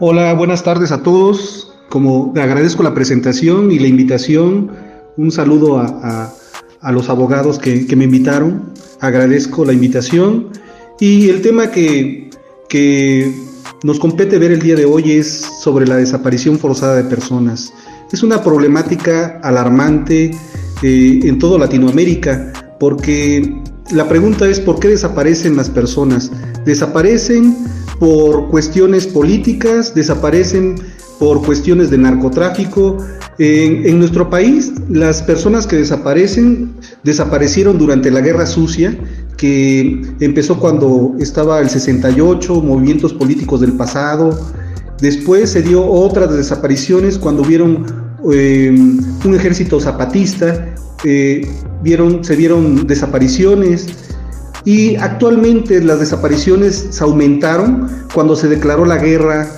Hola, buenas tardes a todos. Como agradezco la presentación y la invitación, un saludo a, los abogados que, me invitaron. Agradezco la invitación. Y el tema que, nos compete ver el día de hoy es sobre la desaparición forzada de personas. Es una problemática alarmante eh, en toda Latinoamérica porque la pregunta es ¿por qué desaparecen las personas? Desaparecen por cuestiones políticas, desaparecen por cuestiones de narcotráfico. En, nuestro país, las personas que desaparecen desaparecieron durante la Guerra Sucia, que empezó cuando estaba el 68, movimientos políticos del pasado. Después se dio otras desapariciones cuando vieron eh, un ejército zapatista, eh, vieron, se vieron desapariciones y actualmente las desapariciones se aumentaron cuando se declaró la guerra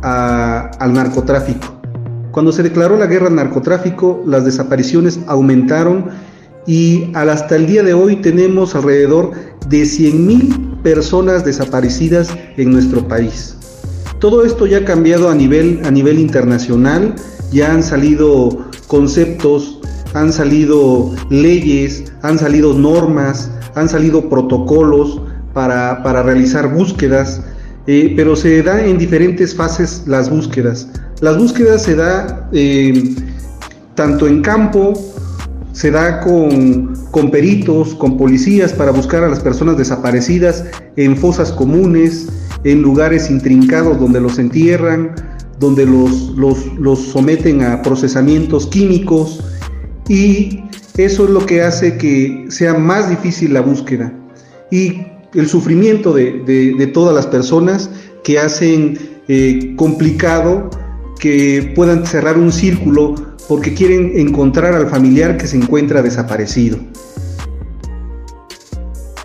al narcotráfico. Cuando se declaró la guerra al narcotráfico, las desapariciones aumentaron y hasta el día de hoy tenemos alrededor de 100.000 personas desaparecidas en nuestro país. Todo esto ya ha cambiado a nivel, a nivel internacional, ya han salido conceptos, han salido leyes, han salido normas, han salido protocolos para, realizar búsquedas, eh, pero se da en diferentes fases las búsquedas. Las búsquedas se da eh, tanto en campo, se da con, con, peritos, con policías para buscar a las personas desaparecidas en fosas comunes, en lugares intrincados donde los entierran, donde los, los, los someten a procesamientos químicos y eso es lo que hace que sea más difícil la búsqueda y el sufrimiento de, todas las personas que hacen eh, complicado que puedan cerrar un círculo porque quieren encontrar al familiar que se encuentra desaparecido.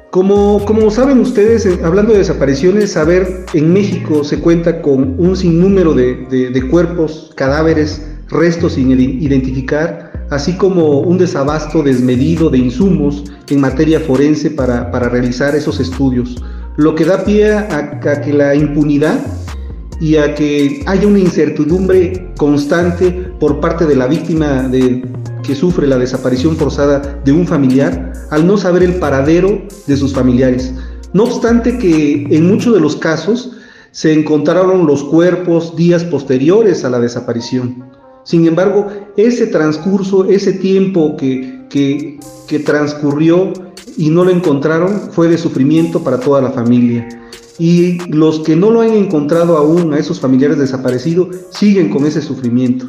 Como, como saben ustedes, eh, hablando de desapariciones, saber, en México se cuenta con un sinnúmero de cuerpos, cadáveres, restos sin identificar, así como un desabasto desmedido de insumos en materia forense para, realizar esos estudios, lo que da pie a, que la impunidad y a que haya una incertidumbre constante por parte de la víctima de, que sufre la desaparición forzada de un familiar al no saber el paradero de sus familiares. No obstante que en muchos de los casos se encontraron los cuerpos días posteriores a la desaparición. Sin embargo, ese transcurso, ese tiempo que, que, transcurrió y no lo encontraron fue de sufrimiento para toda la familia. Y los que no lo han encontrado aún a esos familiares desaparecidos siguen con ese sufrimiento.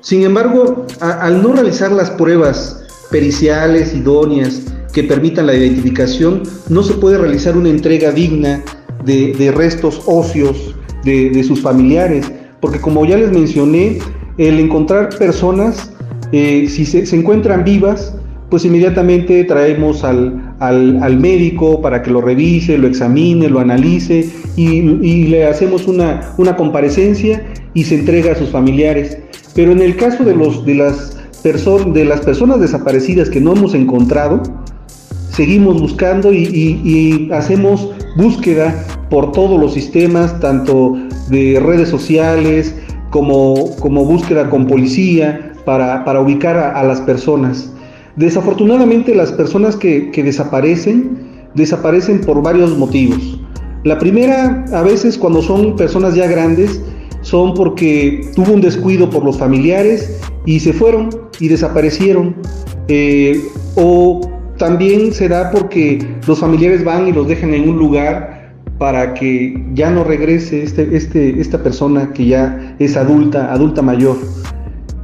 Sin embargo, al no realizar las pruebas periciales idóneas que permitan la identificación, no se puede realizar una entrega digna de, restos óseos de, de sus familiares, porque como ya les mencioné, el encontrar personas, eh, si se, encuentran vivas, pues inmediatamente traemos al, al, médico para que lo revise, lo examine, lo analice y, le hacemos una, una, comparecencia y se entrega a sus familiares. Pero en el caso de, los, de, las de las personas desaparecidas que no hemos encontrado, seguimos buscando y, y, hacemos búsqueda por todos los sistemas, tanto de redes sociales, como, búsqueda con policía para, ubicar a, las personas. Desafortunadamente las personas que, desaparecen, desaparecen por varios motivos. La primera, a veces cuando son personas ya grandes, son porque tuvo un descuido por los familiares y se fueron y desaparecieron. Eh, o también se da porque los familiares van y los dejan en un lugar para que ya no regrese este, este, esta persona que ya es adulta, adulta mayor.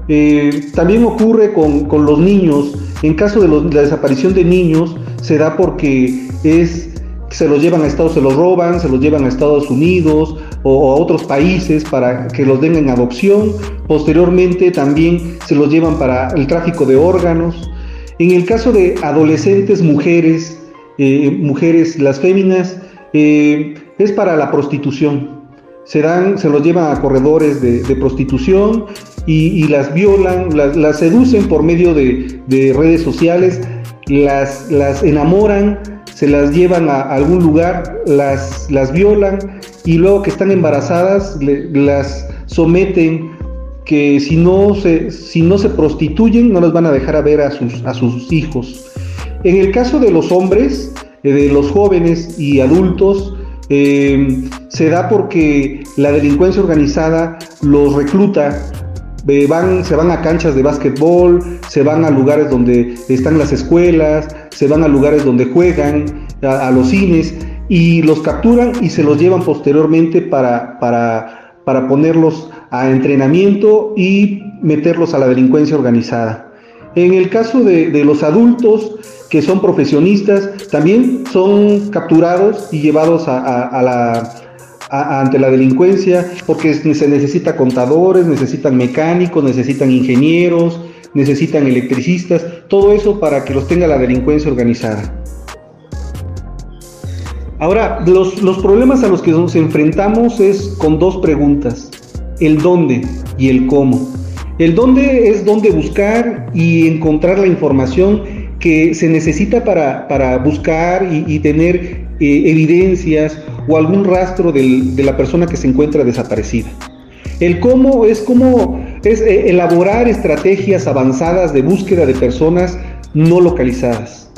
Eh, también ocurre con, con, los niños. En caso de, la desaparición de niños, se da porque es se los llevan a Estados, se los roban, se los llevan a Estados Unidos o, a otros países para que los den en adopción. Posteriormente también se los llevan para el tráfico de órganos. En el caso de adolescentes, mujeres, eh, mujeres, las féminas, eh, es para la prostitución. Se, dan, se los llevan a corredores de, prostitución y, las violan, las, seducen por medio de, redes sociales, las, enamoran, se las llevan a algún lugar, las, violan y luego que están embarazadas las someten que si no se, si no se prostituyen no las van a dejar a ver a sus, a sus hijos. En el caso de los hombres, de los jóvenes y adultos, eh, se da porque la delincuencia organizada los recluta, eh, van, se van a canchas de básquetbol, se van a lugares donde están las escuelas, se van a lugares donde juegan, a, los cines, y los capturan y se los llevan posteriormente para, para, para ponerlos a entrenamiento y meterlos a la delincuencia organizada. En el caso de, los adultos que son profesionistas, también son capturados y llevados ante la delincuencia porque se necesita contadores, necesitan mecánicos, necesitan ingenieros, necesitan electricistas, todo eso para que los tenga la delincuencia organizada. Ahora, los, los problemas a los que nos enfrentamos es con dos preguntas el dónde y el cómo. El dónde es dónde buscar y encontrar la información que se necesita para, buscar y, tener eh, evidencias o algún rastro de la persona que se encuentra desaparecida. El cómo es cómo es eh, elaborar estrategias avanzadas de búsqueda de personas no localizadas.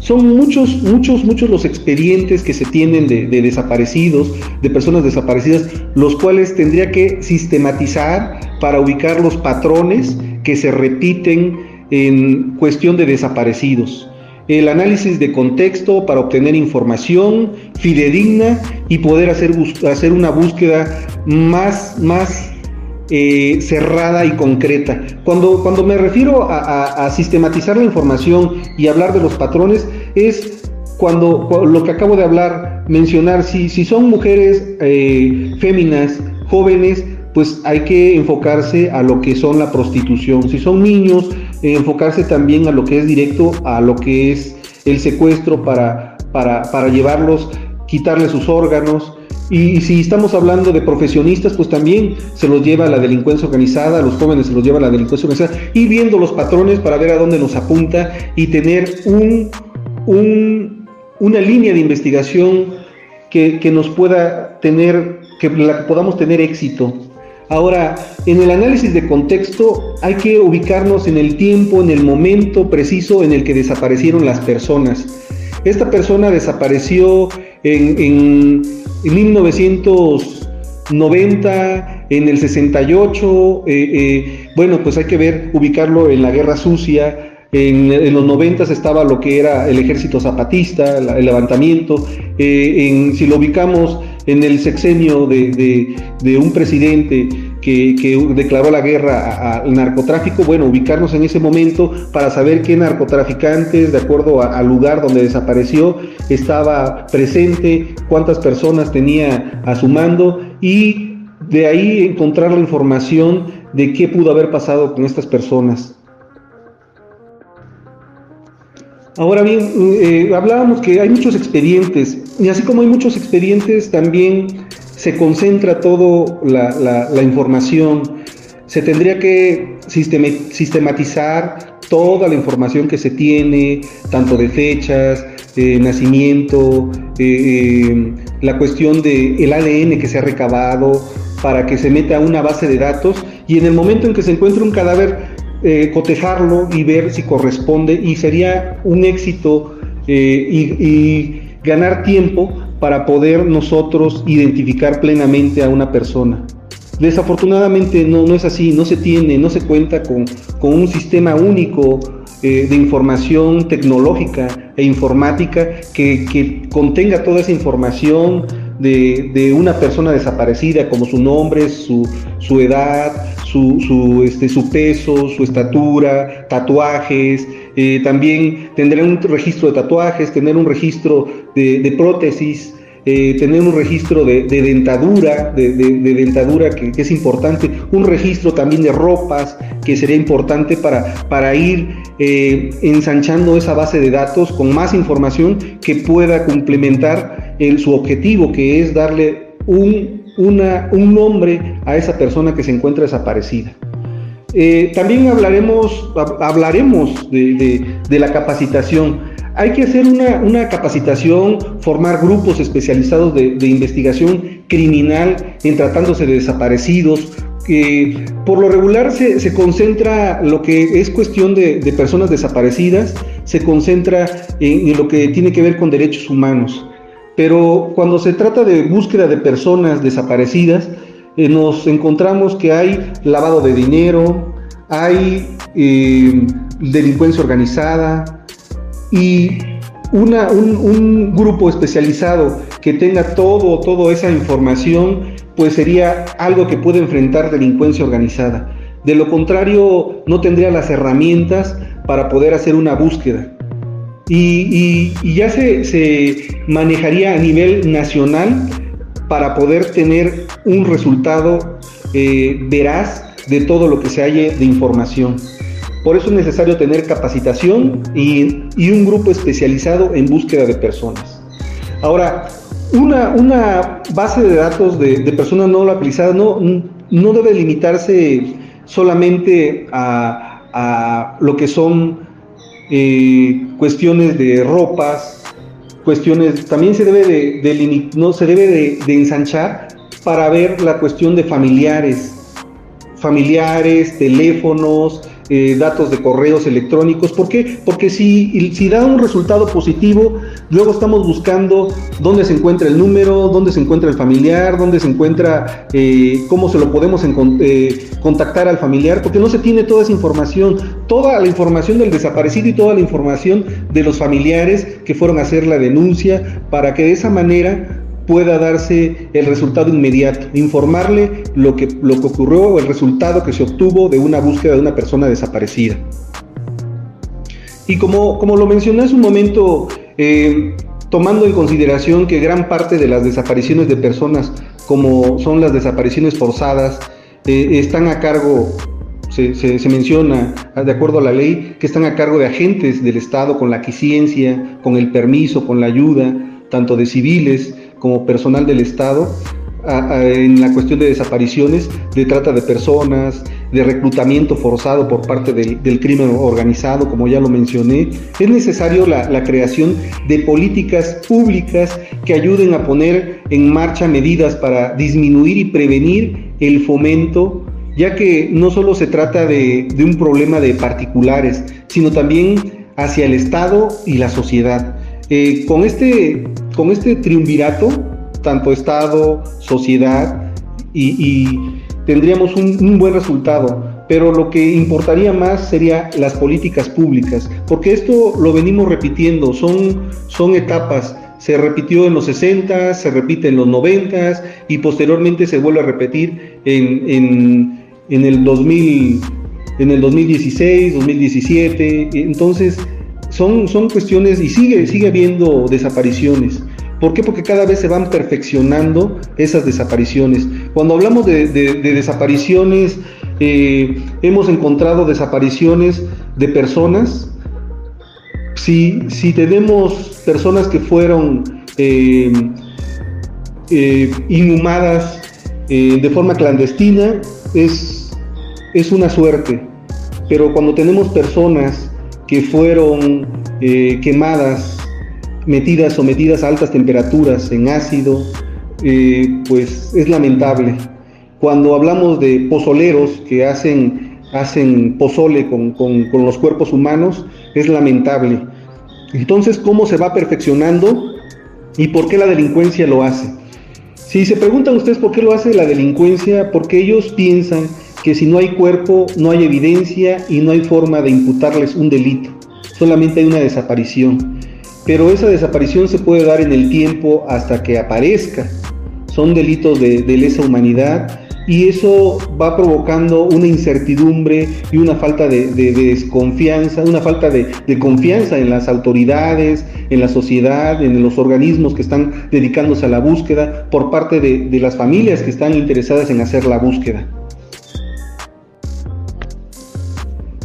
Son muchos, muchos, muchos los expedientes que se tienen de, desaparecidos, de personas desaparecidas, los cuales tendría que sistematizar para ubicar los patrones que se repiten en cuestión de desaparecidos. El análisis de contexto para obtener información fidedigna y poder hacer, hacer una búsqueda más, más eh, cerrada y concreta. Cuando, cuando me refiero a, sistematizar la información y hablar de los patrones, es cuando, lo que acabo de hablar, mencionar, si, si son mujeres eh, féminas, jóvenes, pues hay que enfocarse a lo que son la prostitución. Si son niños, eh, enfocarse también a lo que es directo, a lo que es el secuestro para, para, para llevarlos, quitarles sus órganos, y, si estamos hablando de profesionistas, pues también se los lleva a la delincuencia organizada, a los jóvenes se los lleva a la delincuencia organizada, y viendo los patrones para ver a dónde nos apunta y tener un, una línea de investigación que, nos pueda tener, que la podamos tener éxito. Ahora, en el análisis de contexto hay que ubicarnos en el tiempo, en el momento preciso en el que desaparecieron las personas. Esta persona desapareció en en 1990, en el 68, eh, eh, bueno, pues hay que ver, ubicarlo en la Guerra Sucia, en, los 90 estaba lo que era el ejército zapatista, el levantamiento, eh, en, si lo ubicamos en el sexenio de, un presidente que, declaró la guerra al narcotráfico, bueno, ubicarnos en ese momento para saber qué narcotraficantes, de acuerdo al lugar donde desapareció, estaba presente, cuántas personas tenía a su mando y de ahí encontrar la información de qué pudo haber pasado con estas personas. Ahora bien, eh, hablábamos que hay muchos expedientes, y así como hay muchos expedientes, también se concentra toda la, información, se tendría que sistematizar toda la información que se tiene, tanto de fechas, de nacimiento, eh, la cuestión del el ADN que se ha recabado, para que se meta a una base de datos y en el momento en que se encuentre un cadáver, eh, cotejarlo y ver si corresponde y sería un éxito eh, y ganar tiempo para poder nosotros identificar plenamente a una persona. Desafortunadamente no, no es así, no se tiene, no se cuenta con, con un sistema único eh, de información tecnológica e informática que, que contenga toda esa información de, de, una persona desaparecida, como su nombre, su, su edad, su, este, su peso, su estatura, tatuajes, eh, también tendrá un registro de tatuajes, tener un registro de, de prótesis, eh, tener un registro de, dentadura, de, dentadura que, es importante, un registro también de ropas que sería importante para, para ir eh, ensanchando esa base de datos con más información que pueda complementar el, su objetivo, que es darle un, una, un nombre a esa persona que se encuentra desaparecida. Eh, también hablaremos, hablaremos de, la capacitación. Hay que hacer una, capacitación, formar grupos especializados de, investigación criminal en tratándose de desaparecidos. que por lo regular se, concentra lo que es cuestión de, personas desaparecidas, se concentra en, lo que tiene que ver con derechos humanos. Pero cuando se trata de búsqueda de personas desaparecidas, eh, nos encontramos que hay lavado de dinero, hay eh, delincuencia organizada, y un, grupo especializado que tenga todo, toda esa información, pues sería algo que puede enfrentar delincuencia organizada. De lo contrario, no tendría las herramientas para poder hacer una búsqueda. Y, ya se, manejaría a nivel nacional para poder tener un resultado eh, veraz de todo lo que se halle de información. Por eso es necesario tener capacitación y, un grupo especializado en búsqueda de personas. Ahora, una, base de datos de, personas no localizadas no, no debe limitarse solamente a, lo que son eh, cuestiones de ropas, cuestiones, también se debe de, no, se debe de ensanchar para ver la cuestión de familiares, familiares, teléfonos, eh, datos de correos electrónicos. ¿Por qué? Porque si, si da un resultado positivo, luego estamos buscando dónde se encuentra el número, dónde se encuentra el familiar, dónde se encuentra, eh, cómo se lo podemos eh, contactar al familiar, porque no se tiene toda esa información, toda la información del desaparecido y toda la información de los familiares que fueron a hacer la denuncia, para que de esa manera pueda darse el resultado inmediato, informarle lo que, lo que ocurrió o el resultado que se obtuvo de una búsqueda de una persona desaparecida. Y como, como lo mencioné hace un momento, eh, tomando en consideración que gran parte de las desapariciones de personas, como son las desapariciones forzadas, eh, están a cargo, se, se, menciona, de acuerdo a la ley, que están a cargo de agentes del Estado con la quiciencia, con el permiso, con la ayuda, tanto de civiles, como personal del Estado en la cuestión de desapariciones, de trata de personas, de reclutamiento forzado por parte del, crimen organizado, como ya lo mencioné, es necesario la, creación de políticas públicas que ayuden a poner en marcha medidas para disminuir y prevenir el fomento, ya que no solo se trata de, de un problema de particulares, sino también hacia el Estado y la sociedad. Eh, con, este, con este triunvirato, tanto Estado, sociedad, y, tendríamos un, buen resultado. Pero lo que importaría más sería las políticas públicas, porque esto lo venimos repitiendo, son, son etapas. Se repitió en los 60, se repite en los 90 y posteriormente se vuelve a repetir en, en el 2000, en el 2016, 2017. Entonces, son, son cuestiones y sigue, sigue habiendo desapariciones. ¿Por qué? Porque cada vez se van perfeccionando esas desapariciones. Cuando hablamos de, desapariciones, eh, hemos encontrado desapariciones de personas. Si, si tenemos personas que fueron eh, eh, inhumadas de forma clandestina, es, es una suerte. Pero cuando tenemos personas que fueron quemadas, metidas, sometidas a altas temperaturas en ácido, eh, pues es lamentable. Cuando hablamos de pozoleros que hacen, hacen pozole con, con los cuerpos humanos, es lamentable. Entonces, ¿cómo se va perfeccionando? ¿Y por qué la delincuencia lo hace? Si se preguntan ustedes por qué lo hace la delincuencia, porque ellos piensan que si no hay cuerpo, no hay evidencia y no hay forma de imputarles un delito, solamente hay una desaparición. Pero esa desaparición se puede dar en el tiempo hasta que aparezca. Son delitos de, lesa humanidad y eso va provocando una incertidumbre y una falta de, desconfianza, una falta de, confianza en las autoridades, en la sociedad, en los organismos que están dedicándose a la búsqueda por parte de las familias que están interesadas en hacer la búsqueda.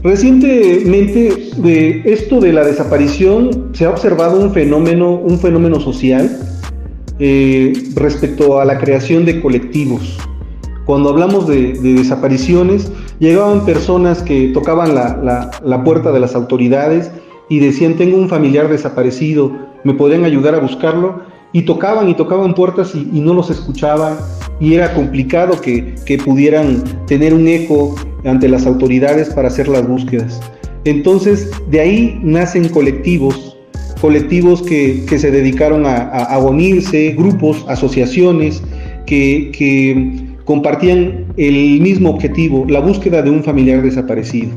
Recientemente de esto de la desaparición se ha observado un fenómeno, un fenómeno social eh, respecto a la creación de colectivos. Cuando hablamos de, desapariciones, llegaban personas que tocaban la, puerta de las autoridades y decían, tengo un familiar desaparecido, ¿me podrían ayudar a buscarlo? Y tocaban y tocaban puertas y, no los escuchaban y era complicado que, que pudieran tener un eco ante las autoridades para hacer las búsquedas. Entonces, de ahí nacen colectivos, colectivos que, se dedicaron a, unirse, grupos, asociaciones, que, compartían el mismo objetivo, la búsqueda de un familiar desaparecido.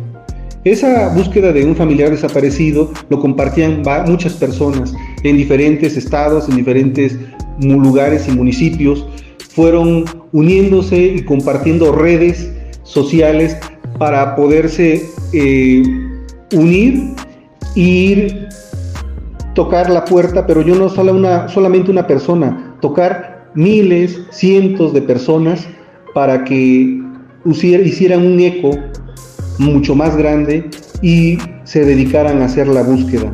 Esa búsqueda de un familiar desaparecido lo compartían muchas personas en diferentes estados, en diferentes lugares y municipios. Fueron uniéndose y compartiendo redes sociales para poderse eh, unir e ir tocar la puerta, pero yo no solo una, solamente una persona, tocar miles, cientos de personas para que hicieran un eco mucho más grande y se dedicaran a hacer la búsqueda.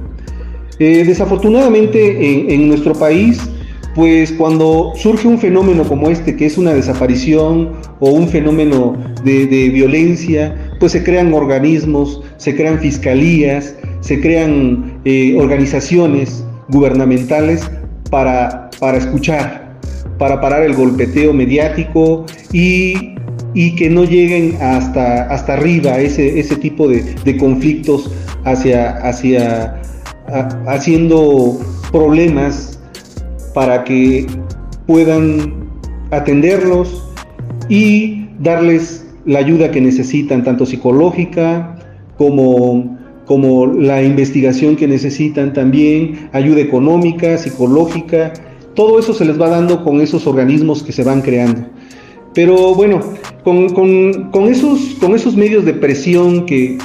Eh, desafortunadamente en, nuestro país pues cuando surge un fenómeno como este, que es una desaparición o un fenómeno de, violencia, pues se crean organismos, se crean fiscalías, se crean eh, organizaciones gubernamentales para, para escuchar, para parar el golpeteo mediático y, que no lleguen hasta, hasta arriba ese, ese tipo de, conflictos hacia, hacia haciendo problemas para que puedan atenderlos y darles la ayuda que necesitan, tanto psicológica como, como la investigación que necesitan también, ayuda económica, psicológica, todo eso se les va dando con esos organismos que se van creando. Pero bueno, con, esos, con esos medios de presión que,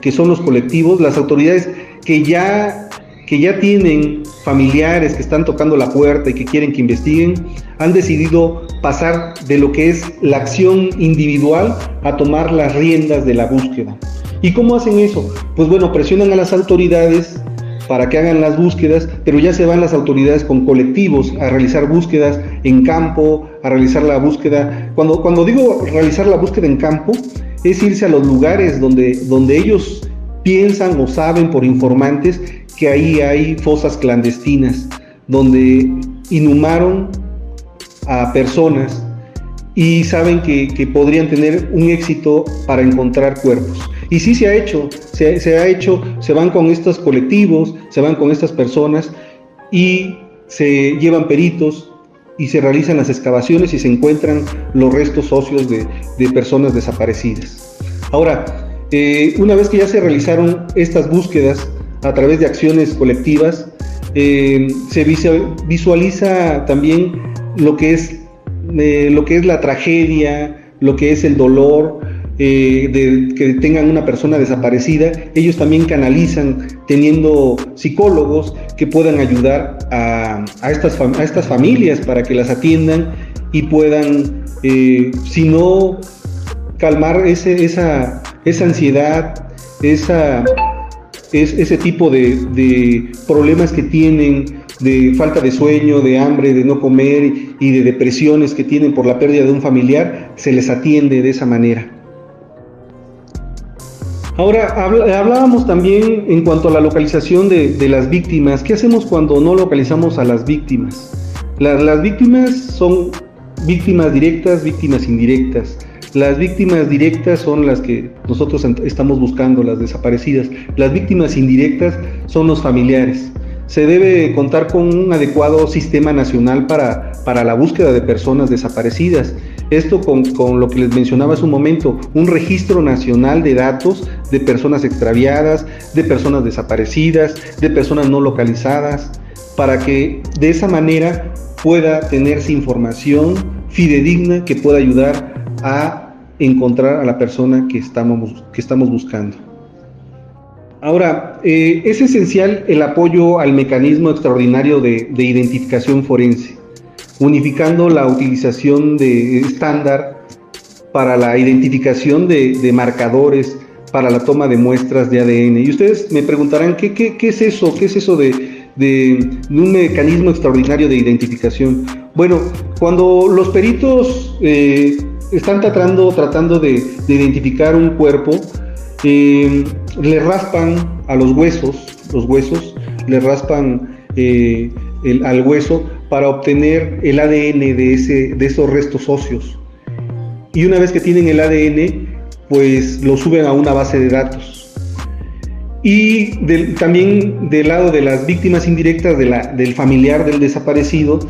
que son los colectivos, las autoridades que ya que ya tienen familiares que están tocando la puerta y que quieren que investiguen, han decidido pasar de lo que es la acción individual a tomar las riendas de la búsqueda. ¿Y cómo hacen eso? Pues bueno, presionan a las autoridades para que hagan las búsquedas, pero ya se van las autoridades con colectivos a realizar búsquedas en campo, a realizar la búsqueda. Cuando, cuando digo realizar la búsqueda en campo, es irse a los lugares donde, donde ellos piensan o saben por informantes que ahí hay fosas clandestinas donde inhumaron a personas y saben que, podrían tener un éxito para encontrar cuerpos. Y sí se ha hecho, se, se, ha hecho, se van con estos colectivos, se van con estas personas y se llevan peritos y se realizan las excavaciones y se encuentran los restos óseos de, de personas desaparecidas. Ahora, eh, una vez que ya se realizaron estas búsquedas a través de acciones colectivas, eh, se visualiza también lo que es, eh, lo que es la tragedia, lo que es el dolor, de que tengan una persona desaparecida, ellos también canalizan teniendo psicólogos que puedan ayudar a, estas, a estas familias para que las atiendan y puedan, si no calmar ese, esa, esa ansiedad, esa, es, ese tipo de, problemas que tienen, de falta de sueño, de hambre, de no comer y de depresiones que tienen por la pérdida de un familiar, se les atiende de esa manera. Ahora, hablábamos también en cuanto a la localización de, las víctimas. ¿Qué hacemos cuando no localizamos a las víctimas? las víctimas son víctimas directas, víctimas indirectas. Las víctimas directas son las que nosotros estamos buscando, las desaparecidas. Las víctimas indirectas son los familiares. se debe contar con un adecuado sistema nacional para, para la búsqueda de personas desaparecidas. Esto con, con, lo que les mencionaba hace un momento, un registro nacional de datos de personas extraviadas, de personas desaparecidas, de personas no localizadas, para que de esa manera pueda tenerse información fidedigna que pueda ayudar a encontrar a la persona que estamos, que estamos buscando. Ahora, eh, es esencial el apoyo al mecanismo extraordinario de, identificación forense, unificando la utilización de estándar para la identificación de, marcadores, para la toma de muestras de ADN. Y ustedes me preguntarán, ¿qué, qué, es eso? ¿Qué es eso de, de, un mecanismo extraordinario de identificación? Bueno, cuando los peritos eh, están tratando, tratando de, identificar un cuerpo, eh, le raspan a los huesos, los huesos, le raspan eh, al hueso para obtener el ADN de, ese, de esos restos óseos. Y una vez que tienen el ADN, pues lo suben a una base de datos. Y también del lado de las víctimas indirectas de la, del familiar del desaparecido,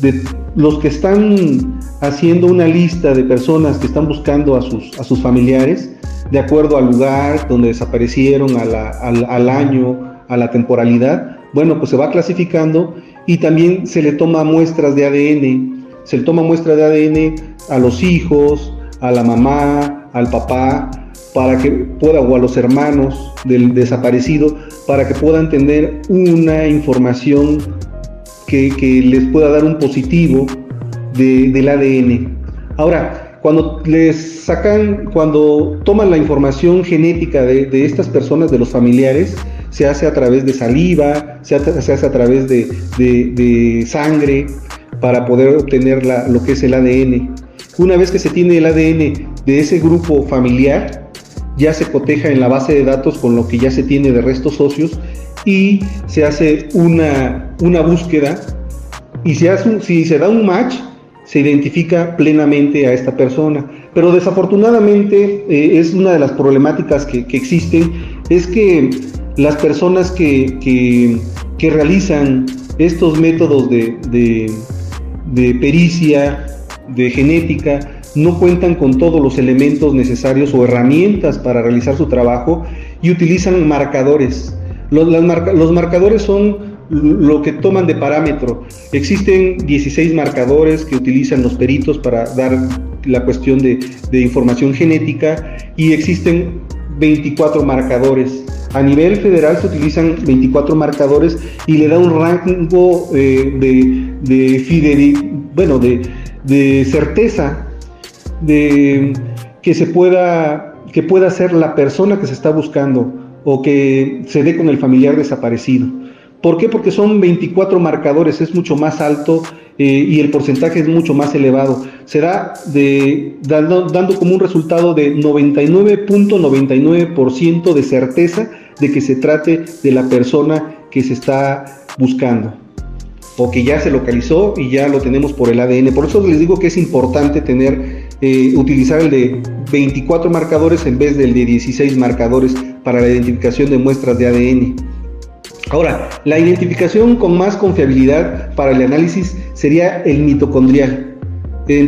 de los que están haciendo una lista de personas que están buscando a sus, a sus familiares, de acuerdo al lugar donde desaparecieron, al, al año, a la temporalidad, bueno, pues se va clasificando y también se le toma muestras de ADN, se le toma muestras de ADN a los hijos, a la mamá, al papá, para que pueda, o a los hermanos del desaparecido, para que puedan tener una información que, que les pueda dar un positivo de, del ADN. Ahora, cuando les sacan, cuando toman la información genética de, estas personas, de los familiares, se hace a través de saliva, se hace, a través de, sangre para poder obtener lo que es el ADN. Una vez que se tiene el ADN de ese grupo familiar, ya se coteja en la base de datos con lo que ya se tiene de restos socios y se hace una, una búsqueda y se hace si se da un match, se identifica plenamente a esta persona. Pero desafortunadamente eh, es una de las problemáticas que, existen, es que las personas que, que, realizan estos métodos de, de, pericia, de genética, no cuentan con todos los elementos necesarios o herramientas para realizar su trabajo y utilizan marcadores. Los, los marcadores son lo que toman de parámetro. Existen 16 marcadores que utilizan los peritos para dar la cuestión de, información genética y existen 24 marcadores. A nivel federal se utilizan 24 marcadores y le da un rango eh, de, bueno, de, de certeza de que se pueda que pueda ser la persona que se está buscando o que se dé con el familiar desaparecido. ¿Por qué? Porque son 24 marcadores, es mucho más alto eh, y el porcentaje es mucho más elevado. Será dando como un resultado de 99.99% de certeza de que se trate de la persona que se está buscando o que ya se localizó y ya lo tenemos por el ADN. Por eso les digo que es importante tener, eh, utilizar el de 24 marcadores en vez del de 16 marcadores para la identificación de muestras de ADN. Ahora, la identificación con más confiabilidad para el análisis sería el mitocondrial,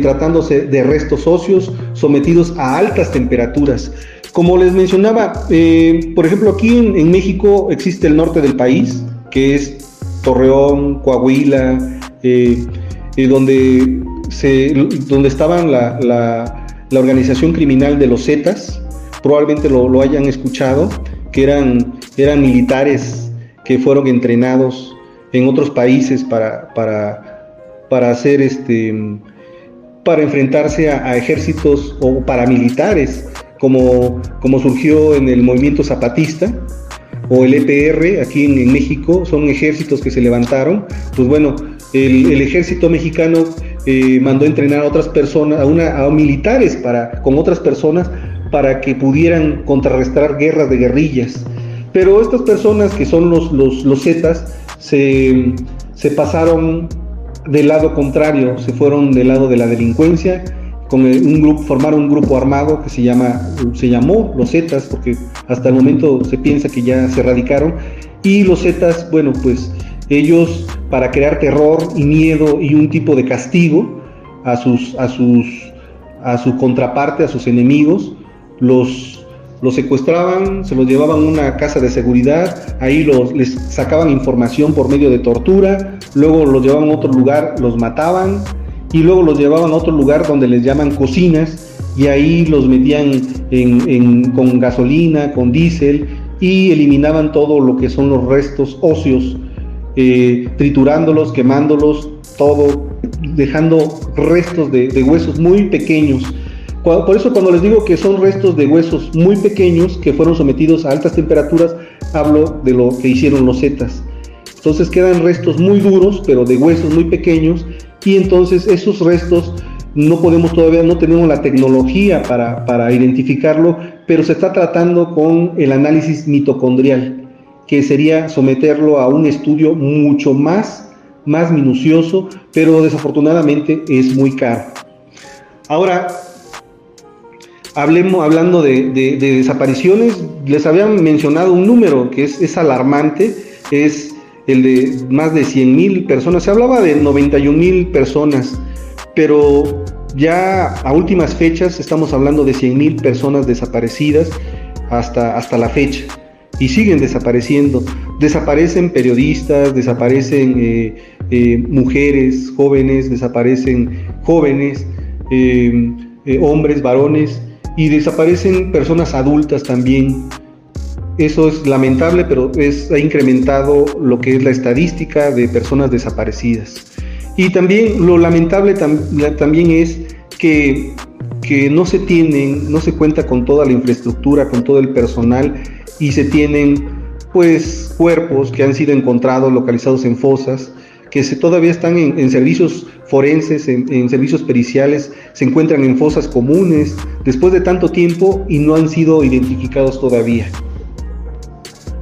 tratándose de restos óseos sometidos a altas temperaturas. Como les mencionaba, eh, por ejemplo, aquí en, México existe el norte del país, que es Torreón, Coahuila, eh, eh, donde, estaban la, organización criminal de los Zetas, probablemente lo, hayan escuchado, que eran militares que fueron entrenados en otros países para, para, hacer este para enfrentarse a, ejércitos o paramilitares como, como surgió en el movimiento zapatista o el EPR aquí en, México, son ejércitos que se levantaron, pues bueno, el, ejército mexicano eh, mandó entrenar a otras personas, a, una, a militares para, con otras personas para que pudieran contrarrestar guerras de guerrillas. Pero estas personas que son los, los, Zetas se, pasaron del lado contrario, se fueron del lado de la delincuencia, con un grupo, formaron un grupo armado que se, llama, se llamó los Zetas, porque hasta el momento se piensa que ya se radicaron, y los Zetas, bueno, pues Ellos, para crear terror y miedo y un tipo de castigo a sus, a sus, a su contraparte, a sus enemigos, los, los secuestraban, se los llevaban a una casa de seguridad, ahí los, les sacaban información por medio de tortura, luego los llevaban a otro lugar, los mataban y luego los llevaban a otro lugar donde les llaman cocinas y ahí los metían con gasolina, con diésel y eliminaban todo lo que son los restos óseos, eh, triturándolos, quemándolos, todo, dejando restos de, huesos muy pequeños. Por eso cuando les digo que son restos de huesos muy pequeños que fueron sometidos a altas temperaturas, hablo de lo que hicieron los zetas. Entonces quedan restos muy duros, pero de huesos muy pequeños, y entonces esos restos no podemos todavía, no tenemos la tecnología para, para identificarlo, pero se está tratando con el análisis mitocondrial, que sería someterlo a un estudio mucho más, más minucioso, pero desafortunadamente es muy caro. Ahora, hablemos, hablando de, desapariciones, les habían mencionado un número que es, alarmante, es el de más de 100 mil personas, se hablaba de 91 mil personas pero ya a últimas fechas estamos hablando de 100.000 personas desaparecidas hasta, hasta la fecha y siguen desapareciendo. Desaparecen periodistas, desaparecen eh, eh, mujeres, jóvenes, desaparecen jóvenes, eh, hombres, varones y desaparecen personas adultas también. Eso es lamentable, pero es, ha incrementado lo que es la estadística de personas desaparecidas. Y también lo lamentable también es que, que no se tienen, no se cuenta con toda la infraestructura, con todo el personal y se tienen pues cuerpos que han sido encontrados localizados en fosas, que se, todavía están en, servicios forenses, en, servicios periciales, se encuentran en fosas comunes después de tanto tiempo y no han sido identificados todavía.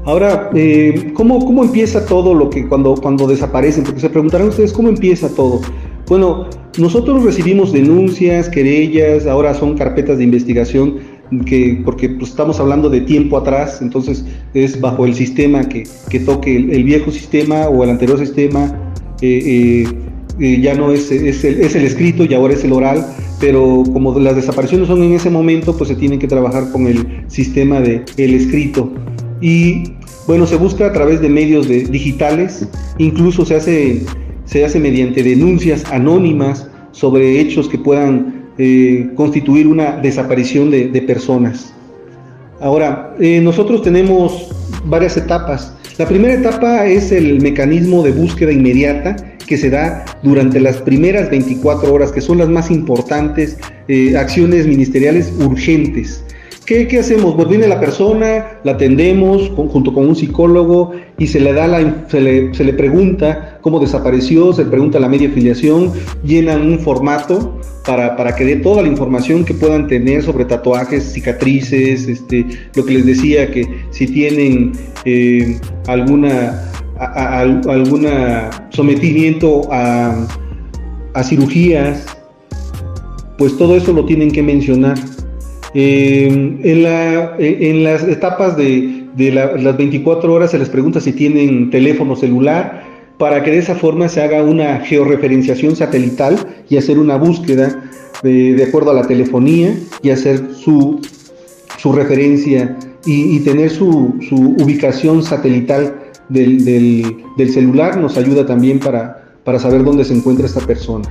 Ahora, eh, ¿cómo, empieza todo lo que cuando, cuando desaparecen? Porque se preguntarán ustedes, ¿cómo empieza todo? Bueno, nosotros recibimos denuncias, querellas, ahora son carpetas de investigación, que, porque pues, estamos hablando de tiempo atrás, entonces es bajo el sistema que, toque el, viejo sistema o el anterior sistema, eh, eh, ya no es, es, el, es el escrito y ahora es el oral, pero como las desapariciones son en ese momento, pues se tiene que trabajar con el sistema de el escrito y bueno, se busca a través de medios digitales, incluso se hace, se hace mediante denuncias anónimas sobre hechos que puedan eh, constituir una desaparición de, personas. Ahora, eh, nosotros tenemos varias etapas. La primera etapa es el mecanismo de búsqueda inmediata que se da durante las primeras 24 horas, que son las más importantes, eh, acciones ministeriales urgentes. ¿Qué, hacemos? Pues viene la persona, la atendemos junto con un psicólogo y se le da la, se le, se le pregunta cómo desapareció, se le pregunta la media filiación, llenan un formato para, para, que dé toda la información que puedan tener sobre tatuajes, cicatrices, este, lo que les decía, que si tienen eh, alguna, alguna sometimiento a, a cirugías, pues todo eso lo tienen que mencionar. En, en, las etapas de, las 24 horas se les pregunta si tienen teléfono celular para que de esa forma se haga una georreferenciación satelital y hacer una búsqueda de, acuerdo a la telefonía y hacer su, su referencia y, tener su, su, ubicación satelital del, del, celular nos ayuda también para, para saber dónde se encuentra esta persona.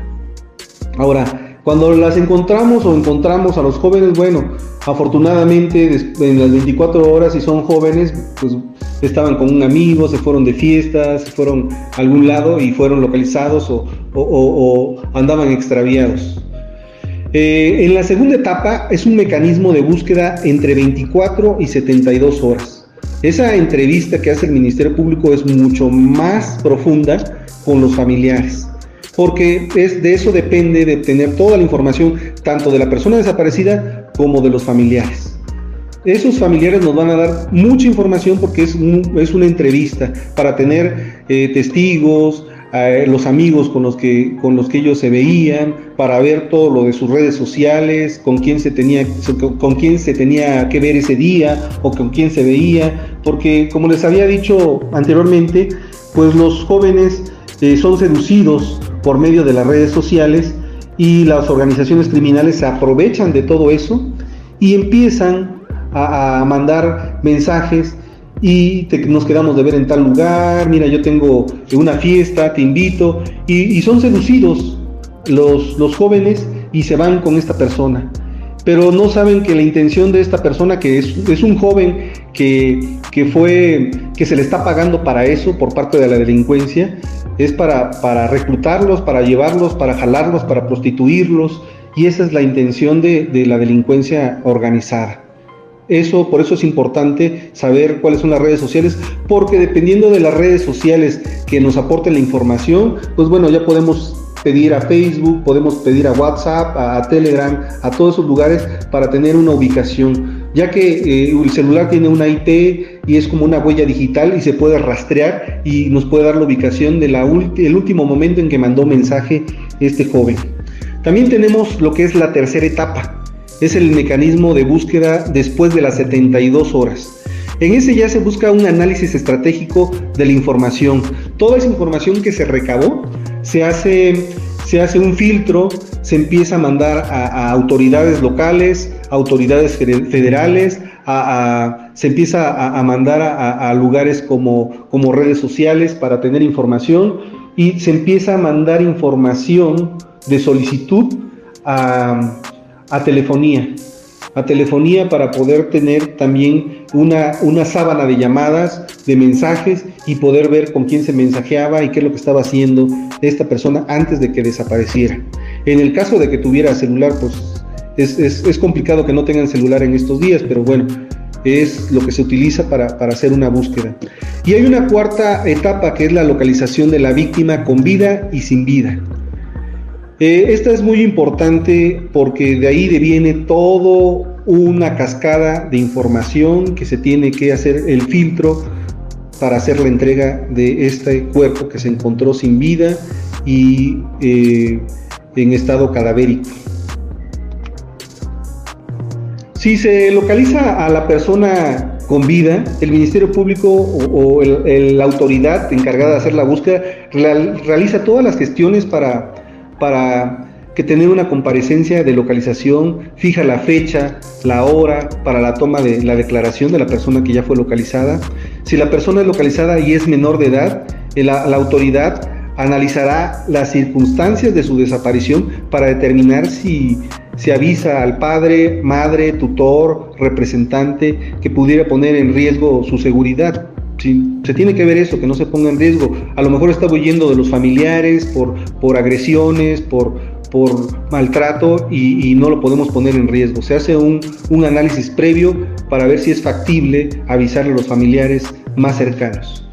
Ahora, cuando las encontramos o encontramos a los jóvenes, bueno, afortunadamente en las 24 horas, si son jóvenes, pues estaban con un amigo, se fueron de fiesta, se fueron a algún lado y fueron localizados o, andaban extraviados. Eh, en la segunda etapa es un mecanismo de búsqueda entre 24 y 72 horas. Esa entrevista que hace el Ministerio Público es mucho más profunda con los familiares porque es, de eso depende de tener toda la información, tanto de la persona desaparecida como de los familiares. Esos familiares nos van a dar mucha información porque es, es una entrevista para tener eh, testigos, eh, los amigos con los, que, con los que ellos se veían, para ver todo lo de sus redes sociales, con quién se tenía, con quién se tenía que ver ese día o con quién se veía, porque como les había dicho anteriormente, pues los jóvenes eh, son seducidos por medio de las redes sociales y las organizaciones criminales se aprovechan de todo eso y empiezan a mandar mensajes y nos quedamos de ver en tal lugar, mira, yo tengo una fiesta, te invito, y, son seducidos los, los jóvenes y se van con esta persona. Pero no saben que la intención de esta persona, que es, es un joven que, que, fue, que se le está pagando para eso por parte de la delincuencia, es para, para reclutarlos, para llevarlos, para jalarlos, para prostituirlos, y esa es la intención de, de la delincuencia organizada. Eso, por eso es importante saber cuáles son las redes sociales, porque dependiendo de las redes sociales que nos aporten la información, pues bueno, ya podemos pedir a Facebook, podemos pedir a WhatsApp, a, Telegram, a todos esos lugares para tener una ubicación, ya que eh, el celular tiene una IP y es como una huella digital y se puede rastrear y nos puede dar la ubicación del último momento en que mandó mensaje este joven. También tenemos lo que es la tercera etapa, es el mecanismo de búsqueda después de las 72 horas. En ese ya se busca un análisis estratégico de la información. Toda esa información que se recabó se hace, se hace un filtro, se empieza a mandar a, autoridades locales, autoridades federales, se empieza a, mandar a, lugares como, como redes sociales para tener información y se empieza a mandar información de solicitud a, a telefonía, a telefonía para poder tener también una, una sábana de llamadas, de mensajes y poder ver con quién se mensajeaba y qué es lo que estaba haciendo esta persona antes de que desapareciera. En el caso de que tuviera celular, pues es, es, complicado que no tengan celular en estos días, pero bueno, es lo que se utiliza para, para, hacer una búsqueda. Y hay una cuarta etapa que es la localización de la víctima con vida y sin vida. Eh, esta es muy importante porque de ahí deviene todo una cascada de información que se tiene que hacer el filtro para hacer la entrega de este cuerpo que se encontró sin vida y eh, en estado cadavérico. Si se localiza a la persona con vida, el Ministerio Público o, la autoridad encargada de hacer la búsqueda realiza todas las gestiones para para que tener una comparecencia de localización, fija la fecha, la hora para la toma de la declaración de la persona que ya fue localizada. Si la persona es localizada y es menor de edad, la, la autoridad analizará las circunstancias de su desaparición para determinar si se avisa al padre, madre, tutor, representante que pudiera poner en riesgo su seguridad se tiene que ver eso, que no se ponga en riesgo. A lo mejor está huyendo de los familiares por, por agresiones, por, por maltrato y, no lo podemos poner en riesgo. Se hace un, análisis previo para ver si es factible avisarle a los familiares más cercanos.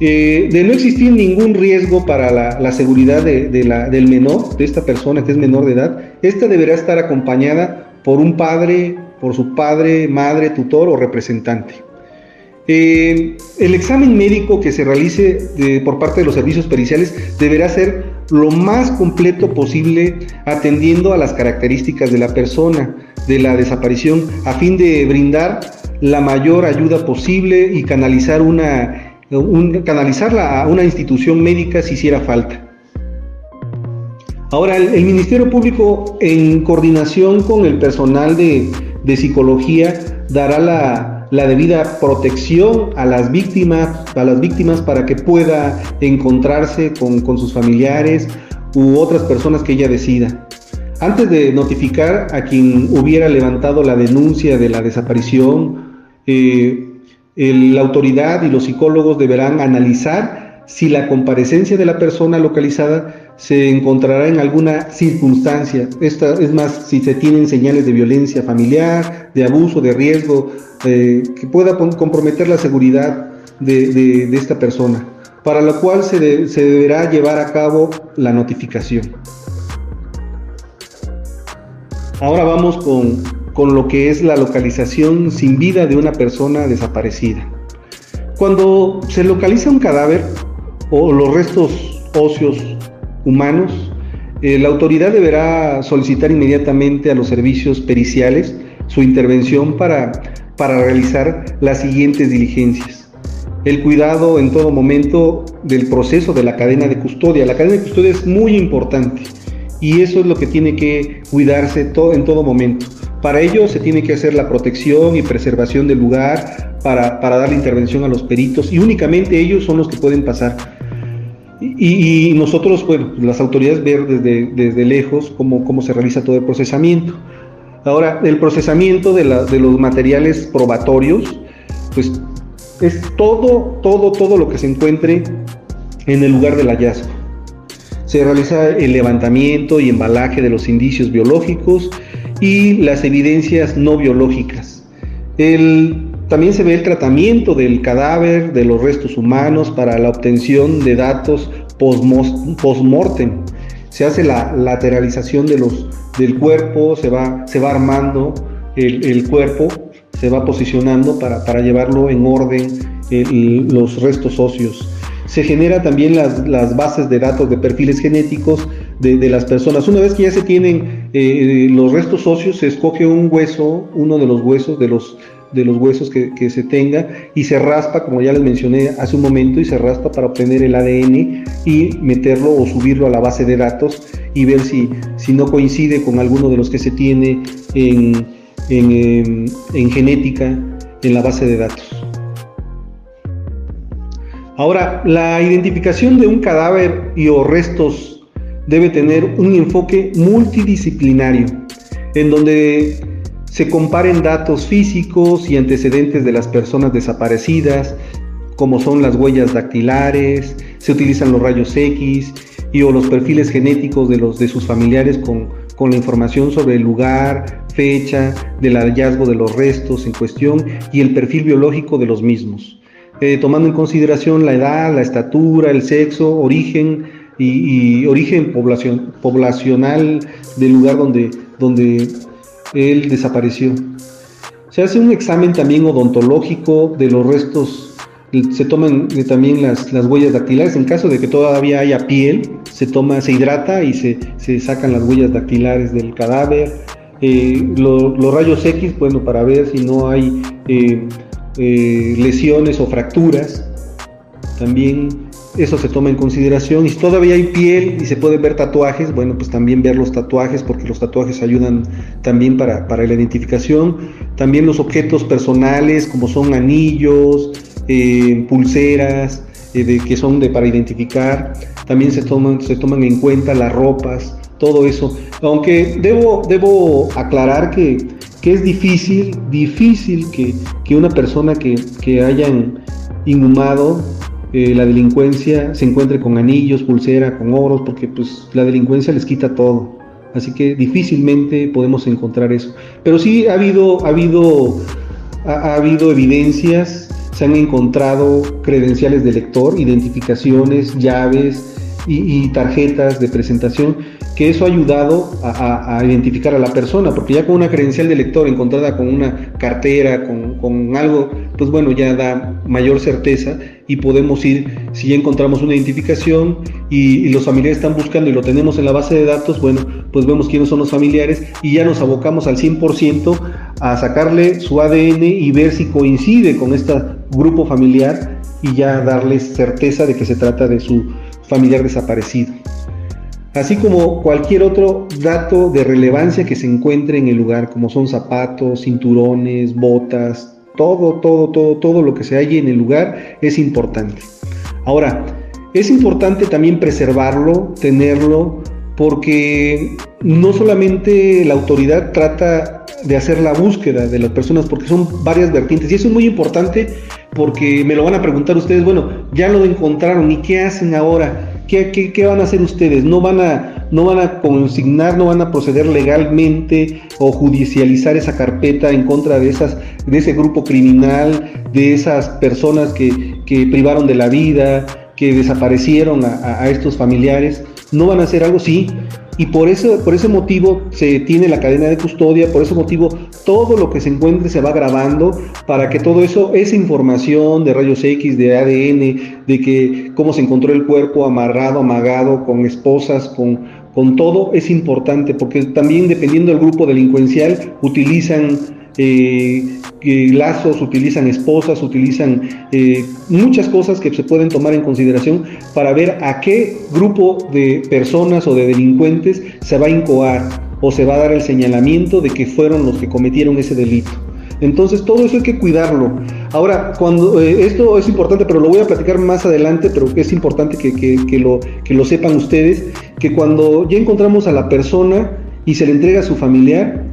Eh, de no existir ningún riesgo para la, seguridad de, la, del menor, de esta persona que es menor de edad, esta deberá estar acompañada por un padre, por su padre, madre, tutor o representante. Eh, el examen médico que se realice por parte de los servicios periciales deberá ser lo más completo posible atendiendo a las características de la persona de la desaparición a fin de brindar la mayor ayuda posible y canalizar una, canalizarla a una institución médica si hiciera falta. Ahora, el, Ministerio Público, en coordinación con el personal de psicología, dará la, la debida protección a las víctimas, a las víctimas para que pueda encontrarse con, sus familiares u otras personas que ella decida. Antes de notificar a quien hubiera levantado la denuncia de la desaparición, eh, la autoridad y los psicólogos deberán analizar si la comparecencia de la persona localizada se encontrará en alguna circunstancia. Esta, es más, si se tienen señales de violencia familiar, de abuso, de riesgo, eh, que pueda comprometer la seguridad de, esta persona, para lo cual se, deberá llevar a cabo la notificación. Ahora vamos con, con lo que es la localización sin vida de una persona desaparecida. Cuando se localiza un cadáver o los restos óseos humanos, eh, la autoridad deberá solicitar inmediatamente a los servicios periciales su intervención para, para realizar las siguientes diligencias. El cuidado en todo momento del proceso de la cadena de custodia. La cadena de custodia es muy importante y eso es lo que tiene que cuidarse todo, en todo momento. Para ello se tiene que hacer la protección y preservación del lugar para, para dar la intervención a los peritos y únicamente ellos son los que pueden pasar. Y, nosotros, bueno, las autoridades ver desde, desde lejos cómo, cómo se realiza todo el procesamiento. Ahora, el procesamiento de, la, de los materiales probatorios, pues es todo, todo, todo lo que se encuentre en el lugar del hallazgo. Se realiza el levantamiento y embalaje de los indicios biológicos y las evidencias no biológicas. El, también se ve el tratamiento del cadáver, de los restos humanos para la obtención de datos post-mortem. Se hace la lateralización de los, del cuerpo, se va, se va armando el, el cuerpo, se va posicionando para, para llevarlo en orden los restos óseos. Se genera también las, las, bases de datos de perfiles genéticos de, de las personas. Una vez que ya se tienen eh, los restos óseos, se escoge un hueso, uno de los huesos de los de los huesos que, que, se tenga y se raspa, como ya les mencioné hace un momento, y se raspa para obtener el ADN y meterlo o subirlo a la base de datos y ver si, si no coincide con alguno de los que se tiene en, en, en genética en la base de datos. Ahora, la identificación de un cadáver y o restos debe tener un enfoque multidisciplinario, en donde se comparen datos físicos y antecedentes de las personas desaparecidas, como son las huellas dactilares, se utilizan los rayos X y o los perfiles genéticos de, los, de sus familiares con, con la información sobre el lugar, fecha del hallazgo de los restos en cuestión y el perfil biológico de los mismos, eh, tomando en consideración la edad, la estatura, el sexo, origen y, origen poblacional del lugar donde, donde él desapareció. Se hace un examen también odontológico de los restos, se toman eh, también las, huellas dactilares, en caso de que todavía haya piel, se toma, se hidrata y se, sacan las huellas dactilares del cadáver. Eh, los rayos X, bueno, para ver si no hay eh, lesiones o fracturas. También eso se toma en consideración. Y si todavía hay piel y se pueden ver tatuajes, bueno, pues también ver los tatuajes, porque los tatuajes ayudan también para, la identificación. También los objetos personales, como son anillos, eh, pulseras, eh, de, que son de, para identificar. También se toman, se toman en cuenta las ropas, todo eso. Aunque debo, debo aclarar que, que es difícil, difícil que, que una persona que, que hayan inhumado eh, la delincuencia se encuentre con anillos, pulsera, con oros, porque pues la delincuencia les quita todo. Así que difícilmente podemos encontrar eso. Pero sí ha habido, ha habido, ha, habido evidencias, se han encontrado credenciales de lector, identificaciones, llaves y tarjetas de presentación que eso ha ayudado a, identificar a la persona, porque ya con una credencial de lector encontrada con una cartera, con, algo, pues bueno, ya da mayor certeza y podemos ir, si ya encontramos una identificación y, los familiares están buscando y lo tenemos en la base de datos, bueno, pues vemos quiénes son los familiares y ya nos abocamos al 100% a sacarle su ADN y ver si coincide con este grupo familiar y ya darles certeza de que se trata de su familiar desaparecido así como cualquier otro dato de relevancia que se encuentre en el lugar, como son zapatos, cinturones, botas, todo, todo, todo, todo lo que se halle en el lugar es importante. Ahora, es importante también preservarlo, tenerlo, porque no solamente la autoridad trata de hacer la búsqueda de las personas, porque son varias vertientes, y eso es muy importante porque me lo van a preguntar ustedes, bueno, ya lo encontraron, ¿y qué hacen ahora? ¿Qué, van a hacer ustedes? ¿No van, a, ¿No van a consignar, no van a proceder legalmente o judicializar esa carpeta en contra de, esas, de ese grupo criminal, de esas personas que, privaron de la vida, que desaparecieron a, estos familiares? ¿No van a hacer algo? Sí, y por eso, por ese motivo se tiene la cadena de custodia, por ese motivo todo lo que se encuentre se va grabando para que todo eso, esa información de rayos X, de ADN, de que cómo se encontró el cuerpo amarrado, amagado, con esposas, con, con todo, es importante, porque también dependiendo del grupo delincuencial utilizan eh, lazos, utilizan esposas, utilizan eh, muchas cosas que se pueden tomar en consideración para ver a qué grupo de personas o de delincuentes se va a incoar o se va a dar el señalamiento de que fueron los que cometieron ese delito. Entonces todo eso hay que cuidarlo. Ahora, cuando eh, esto es importante, pero lo voy a platicar más adelante, pero es importante que, que, lo, que lo sepan ustedes, que cuando ya encontramos a la persona y se le entrega a su familiar,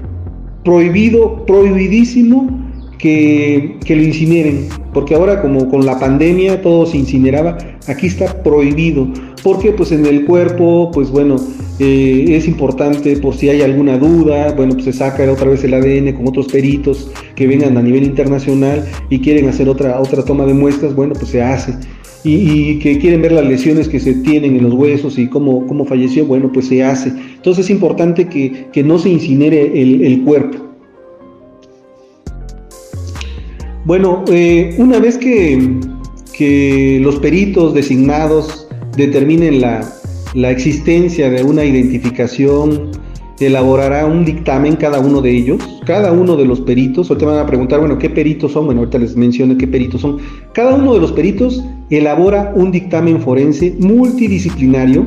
prohibido, prohibidísimo que, que, lo incineren, porque ahora como con la pandemia todo se incineraba, aquí está prohibido, porque pues en el cuerpo, pues bueno, eh, es importante por si hay alguna duda, bueno, pues se saca otra vez el ADN con otros peritos que vengan a nivel internacional y quieren hacer otra, otra toma de muestras, bueno, pues se hace. Y, que quieren ver las lesiones que se tienen en los huesos y cómo, cómo falleció, bueno, pues se hace. Entonces es importante que, que no se incinere el, el cuerpo. Bueno, eh, una vez que, los peritos designados determinen la, existencia de una identificación, elaborará un dictamen cada uno de ellos, cada uno de los peritos. Ahorita me van a preguntar, bueno, ¿qué peritos son? Bueno, ahorita les menciono qué peritos son. Cada uno de los peritos elabora un dictamen forense multidisciplinario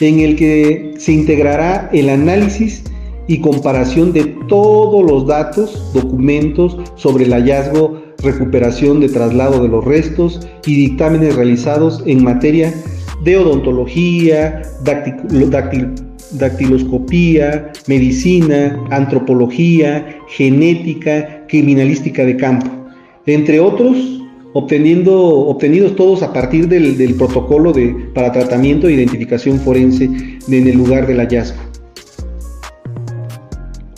en el que se integrará el análisis y comparación de todos los datos, documentos sobre el hallazgo recuperación de traslado de los restos y dictámenes realizados en materia de odontología, dactiloscopía, medicina, antropología, genética, criminalística de campo, entre otros, obteniendo, obtenidos todos a partir del, protocolo de, para tratamiento e identificación forense en el lugar del hallazgo.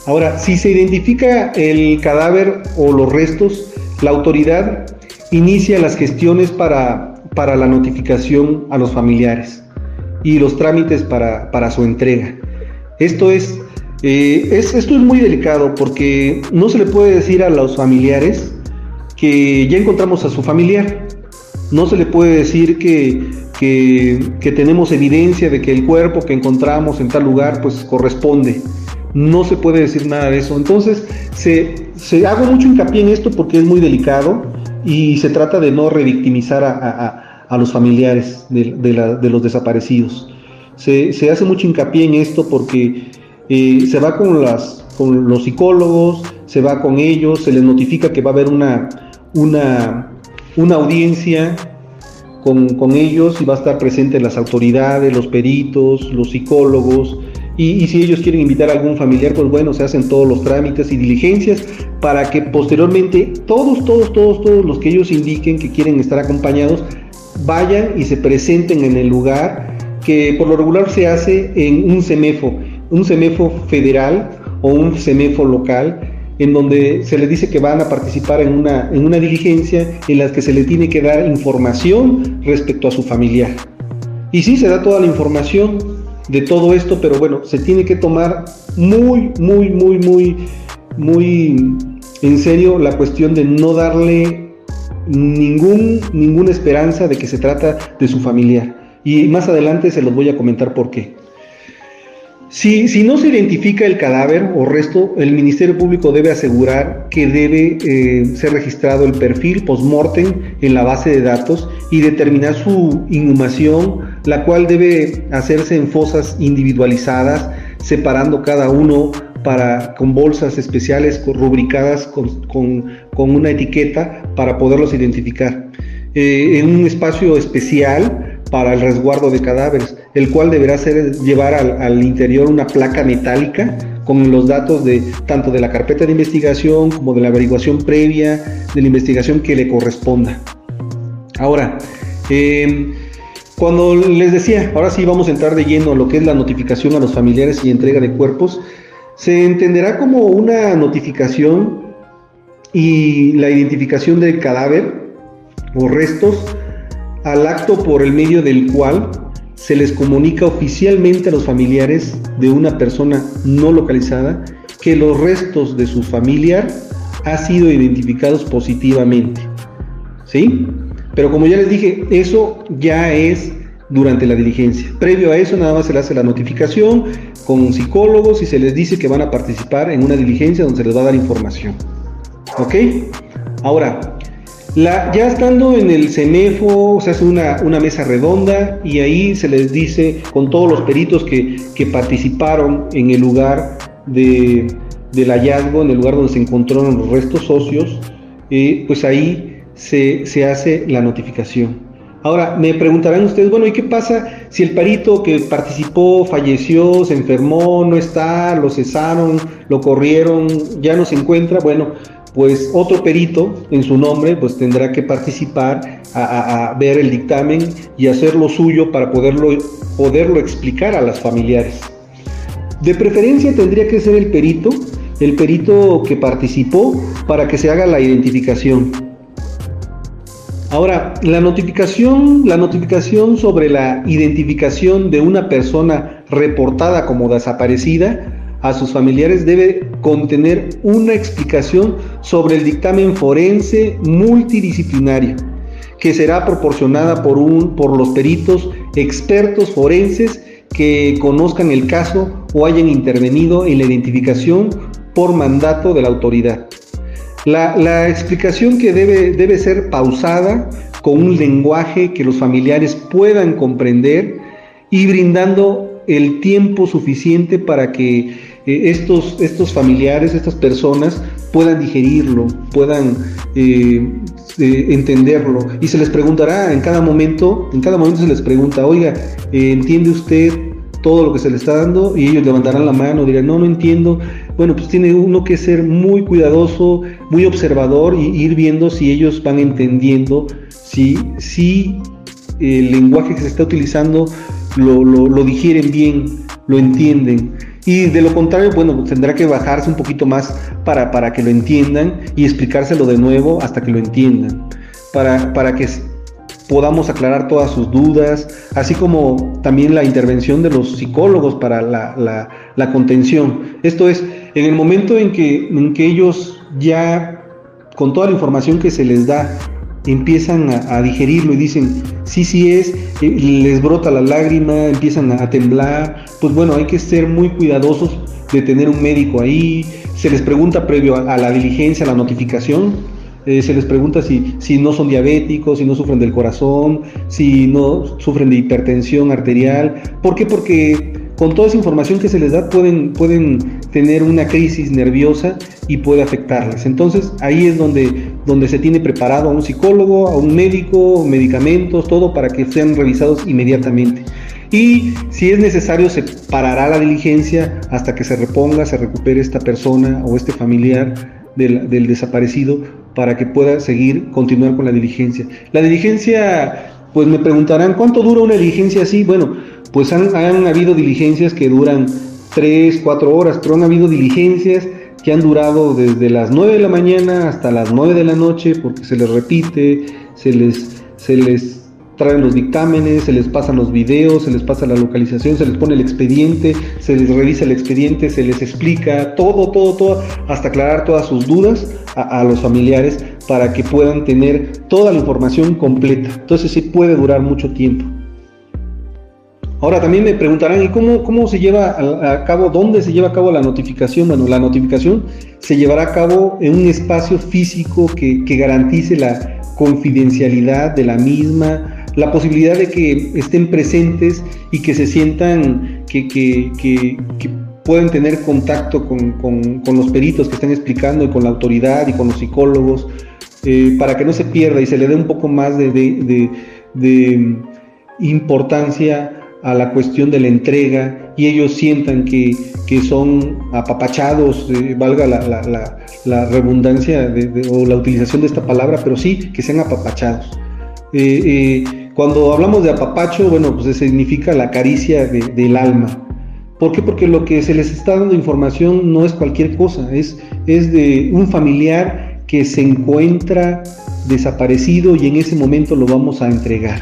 Ahora, si se identifica el cadáver o los restos, la autoridad inicia las gestiones para, para la notificación a los familiares y los trámites para, para su entrega. Esto es, eh, es, esto es muy delicado porque no se le puede decir a los familiares que ya encontramos a su familiar. No se le puede decir que, que, que tenemos evidencia de que el cuerpo que encontramos en tal lugar pues corresponde no se puede decir nada de eso. Entonces, se, se hago mucho hincapié en esto porque es muy delicado y se trata de no revictimizar a, los familiares de, los desaparecidos. Se, hace mucho hincapié en esto porque eh, se va con, las, con los psicólogos, se va con ellos, se les notifica que va a haber una, una, una audiencia con, con, ellos y va a estar presente las autoridades, los peritos, los psicólogos, y, si ellos quieren invitar a algún familiar, pues bueno, se hacen todos los trámites y diligencias para que posteriormente todos, todos, todos, todos los que ellos indiquen que quieren estar acompañados, vayan y se presenten en el lugar que por lo regular se hace en un CEMEFO, un CEMEFO federal o un CEMEFO local, en donde se les dice que van a participar en una, en una diligencia en la que se le tiene que dar información respecto a su familiar. Y sí, se da toda la información, de todo esto, pero bueno, se tiene que tomar muy, muy, muy, muy, muy en serio la cuestión de no darle ningún, ninguna esperanza de que se trata de su familiar. Y más adelante se los voy a comentar por qué. Si, si, no se identifica el cadáver o resto, el Ministerio Público debe asegurar que debe eh, ser registrado el perfil post-mortem en la base de datos y determinar su inhumación, la cual debe hacerse en fosas individualizadas, separando cada uno para, con bolsas especiales rubricadas con, con, una etiqueta para poderlos identificar. Eh, en un espacio especial para el resguardo de cadáveres, el cual deberá ser llevar al, interior una placa metálica con los datos de tanto de la carpeta de investigación como de la averiguación previa de la investigación que le corresponda. Ahora, em, cuando les decía, ahora sí vamos a entrar de lleno a lo que es la notificación a los familiares y entrega de cuerpos, se entenderá como una notificación y la identificación del cadáver o restos al acto por el medio del cual se les comunica oficialmente a los familiares de una persona no localizada que los restos de su familiar han sido identificados positivamente. ¿Sí? Pero como ya les dije, eso ya es durante la diligencia. Previo a eso nada más se le hace la notificación con psicólogos y se les dice que van a participar en una diligencia donde se les va a dar información. ¿Ok? Ahora, ya estando en el CEMEFO, se hace una, mesa redonda y ahí se les dice con todos los peritos que, que participaron en el lugar de, del hallazgo, en el lugar donde se encontraron los restos socios, eh, pues ahí se, hace la notificación. Ahora, me preguntarán ustedes, bueno, ¿y qué pasa si el perito que participó falleció, se enfermó, no está, lo cesaron, lo corrieron, ya no se encuentra? Bueno, pues otro perito en su nombre pues tendrá que participar a, ver el dictamen y hacer lo suyo para poderlo, poderlo explicar a las familiares. De preferencia tendría que ser el perito, el perito que participó para que se haga la identificación. Ahora, la notificación, la notificación sobre la identificación de una persona reportada como desaparecida a sus familiares debe contener una explicación sobre el dictamen forense multidisciplinario que será proporcionada por, un, por los peritos expertos forenses que conozcan el caso o hayan intervenido en la identificación por mandato de la autoridad. La, la explicación que debe, debe ser pausada con un lenguaje que los familiares puedan comprender y brindando el tiempo suficiente para que eh, estos, estos familiares, estas personas puedan digerirlo, puedan eh, eh, entenderlo. Y se les preguntará en cada momento, en cada momento se les pregunta, oiga, ¿entiende usted todo lo que se le está dando? Y ellos levantarán la mano, dirán, no, no entiendo. Bueno, pues tiene uno que ser muy cuidadoso, muy observador y ir viendo si ellos van entendiendo, si, si el lenguaje que se está utilizando lo, lo, digieren bien, lo entienden. Y de lo contrario, bueno, tendrá que bajarse un poquito más para, para que lo entiendan y explicárselo de nuevo hasta que lo entiendan. Para, para que podamos aclarar todas sus dudas, así como también la intervención de los psicólogos para la, la, la contención. Esto es, en el momento en que, en que ellos ya, con toda la información que se les da, empiezan a, digerirlo y dicen, sí, sí es, eh, les brota la lágrima, empiezan a, temblar, pues bueno, hay que ser muy cuidadosos de tener un médico ahí, se les pregunta previo a, la diligencia, a la notificación, eh, se les pregunta si, si no son diabéticos, si no sufren del corazón, si no sufren de hipertensión arterial. ¿Por qué? Porque con toda esa información que se les da pueden, pueden tener una crisis nerviosa y puede afectarles. Entonces ahí es donde, donde se tiene preparado a un psicólogo, a un médico, medicamentos, todo para que sean revisados inmediatamente. Y si es necesario se parará la diligencia hasta que se reponga, se recupere esta persona o este familiar del, del desaparecido para que pueda seguir, continuar con la diligencia. La diligencia, pues me preguntarán, ¿cuánto dura una diligencia así? Bueno, pues han, habido diligencias que duran 3, 4 horas, pero han habido diligencias que han durado desde las 9 de la mañana hasta las 9 de la noche porque se les repite, se les, se les traen los dictámenes, se les pasan los videos, se les pasa la localización, se les pone el expediente, se les revisa el expediente, se les explica todo, todo, todo, hasta aclarar todas sus dudas a, los familiares para que puedan tener toda la información completa. Entonces sí puede durar mucho tiempo. Ahora también me preguntarán, ¿y cómo, cómo se lleva a, cabo, dónde se lleva a cabo la notificación? Bueno, la notificación se llevará a cabo en un espacio físico que, garantice la confidencialidad de la misma, la posibilidad de que estén presentes y que se sientan, que, que, que, pueden tener contacto con, los peritos que están explicando y con la autoridad y con los psicólogos, eh, para que no se pierda y se le dé un poco más de, de, de importancia a la cuestión de la entrega y ellos sientan que, son apapachados, eh, valga la, redundancia o la utilización de esta palabra, pero sí que sean apapachados. Eh, cuando hablamos de apapacho, bueno, pues significa la caricia del alma. ¿Por qué? Porque lo que se les está dando información no es cualquier cosa, es, es de un familiar que se encuentra desaparecido y en ese momento lo vamos a entregar.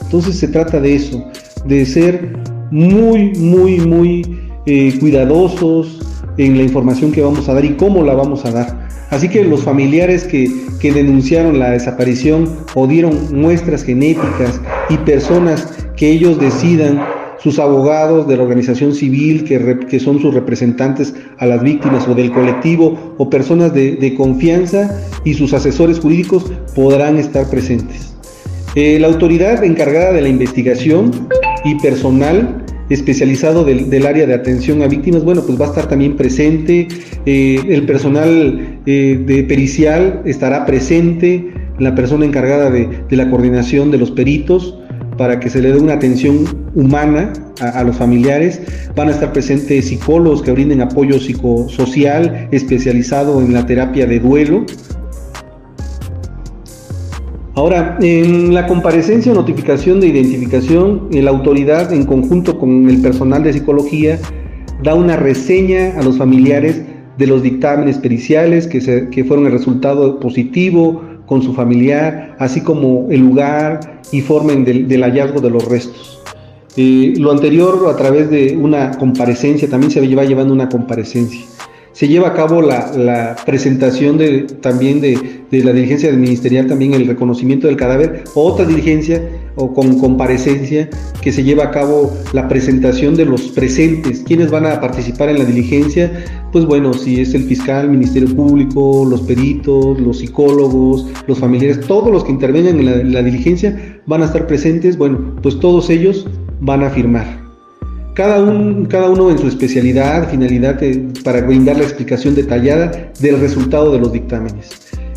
Entonces se trata de eso, de ser muy, muy, muy eh, cuidadosos en la información que vamos a dar y cómo la vamos a dar. Así que los familiares que, que denunciaron la desaparición o dieron muestras genéticas y personas que ellos decidan sus abogados de la organización civil que, que, son sus representantes a las víctimas o del colectivo o personas de, de confianza y sus asesores jurídicos podrán estar presentes. Eh, la autoridad encargada de la investigación y personal especializado del, del, área de atención a víctimas, bueno, pues va a estar también presente, eh, el personal eh, de pericial estará presente, la persona encargada de, de la coordinación de los peritos, para que se le dé una atención humana a, a, los familiares. Van a estar presentes psicólogos que brinden apoyo psicosocial especializado en la terapia de duelo. Ahora, en la comparecencia o notificación de identificación, la autoridad en conjunto con el personal de psicología da una reseña a los familiares de los dictámenes periciales que, se, que fueron el resultado positivo con su familiar, así como el lugar y forma del, del hallazgo de los restos. Eh, lo anterior a través de una comparecencia, también se va llevando una comparecencia. Se lleva a cabo la, presentación de, también de, la diligencia ministerial, también el reconocimiento del cadáver, otra diligencia o con comparecencia que se lleva a cabo la presentación de los presentes, quienes van a participar en la diligencia, pues bueno, si es el fiscal, Ministerio Público, los peritos, los psicólogos, los familiares, todos los que intervengan en la, en la diligencia van a estar presentes, bueno, pues todos ellos van a firmar. Cada, un, cada, uno en su especialidad, finalidad, eh, para brindar la explicación detallada del resultado de los dictámenes.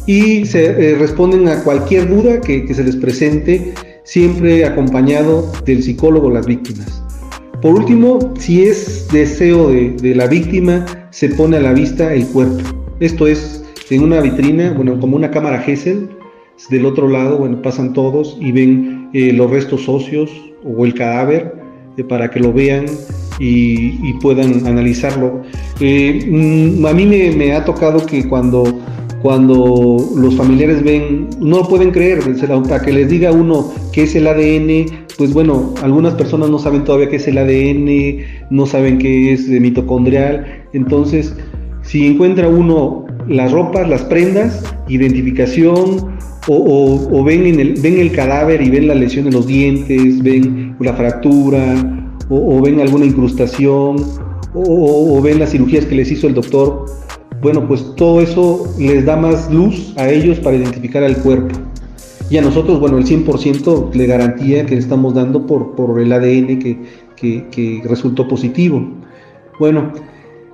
Y se eh, responden a cualquier duda que, se les presente, siempre acompañado del psicólogo las víctimas. Por último, si es deseo de, de la víctima, se pone a la vista el cuerpo. Esto es en una vitrina, bueno, como una cámara Gesell, del otro lado, bueno, pasan todos y ven eh, los restos óseos o el cadáver para que lo vean y, puedan analizarlo. Eh, mm, a mí me, ha tocado que cuando, cuando los familiares ven, no pueden creer, para que les diga uno qué es el ADN, pues bueno, algunas personas no saben todavía qué es el ADN, no saben qué es mitocondrial, entonces si encuentra uno las ropas, las prendas, identificación, o, ven, en el, ven el cadáver y ven la lesión en los dientes, ven la fractura, o, ven alguna incrustación, o, ven las cirugías que les hizo el doctor. Bueno, pues todo eso les da más luz a ellos para identificar al cuerpo. Y a nosotros, bueno, el 100% de garantía que le estamos dando por, por el ADN que, que, que resultó positivo. Bueno,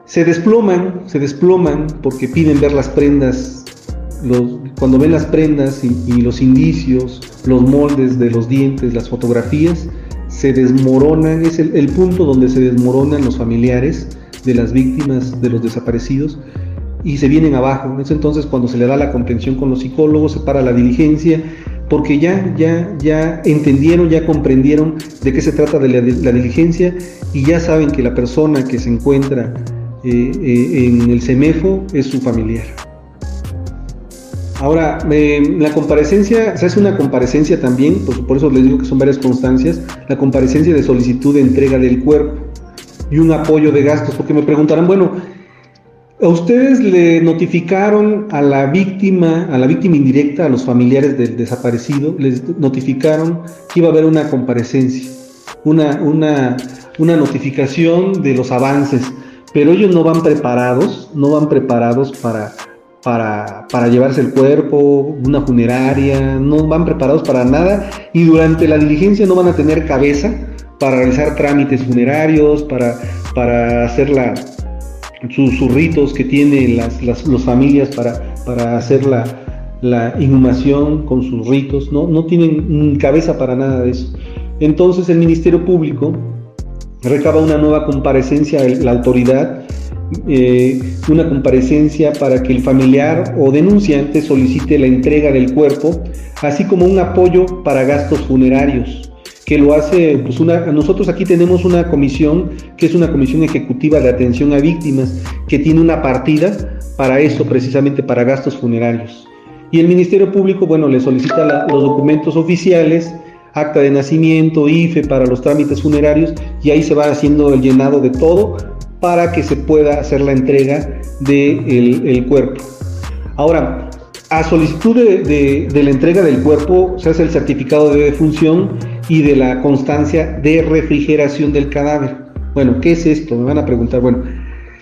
se desploman, se desploman porque piden ver las prendas los, cuando ven las prendas y, los indicios, los moldes de los dientes, las fotografías, se desmoronan, es el, el, punto donde se desmoronan los familiares de las víctimas, de los desaparecidos, y se vienen abajo. Es entonces cuando se le da la contención con los psicólogos, se para la diligencia, porque ya, ya, ya entendieron, ya comprendieron de qué se trata de la, de la diligencia y ya saben que la persona que se encuentra eh, eh, en el CEMEFO es su familiar. Ahora, eh, la comparecencia, se hace una comparecencia también, pues por eso les digo que son varias constancias, la comparecencia de solicitud de entrega del cuerpo y un apoyo de gastos, porque me preguntarán, bueno, ¿a ustedes le notificaron a la víctima, a la víctima indirecta, a los familiares del desaparecido, les notificaron que iba a haber una comparecencia, una, una, una notificación de los avances, pero ellos no van preparados, no van preparados para para, para, llevarse el cuerpo, una funeraria, no van preparados para nada y durante la diligencia no van a tener cabeza para realizar trámites funerarios, para, para hacer la, sus, ritos que tienen las, las, las familias para, para hacer la, la, inhumación con sus ritos, no, no tienen cabeza para nada de eso. Entonces el Ministerio Público recaba una nueva comparecencia, la autoridad eh, una comparecencia para que el familiar o denunciante solicite la entrega del cuerpo, así como un apoyo para gastos funerarios, que lo hace, pues una, nosotros aquí tenemos una comisión, que es una comisión ejecutiva de atención a víctimas, que tiene una partida para eso, precisamente para gastos funerarios. Y el Ministerio Público, bueno, le solicita los documentos oficiales, acta de nacimiento, IFE para los trámites funerarios y ahí se va haciendo el llenado de todo para que se pueda hacer la entrega del de el cuerpo. Ahora, a solicitud de, de, la entrega del cuerpo se hace el certificado de defunción y de la constancia de refrigeración del cadáver. Bueno, ¿qué es esto? Me van a preguntar. Bueno,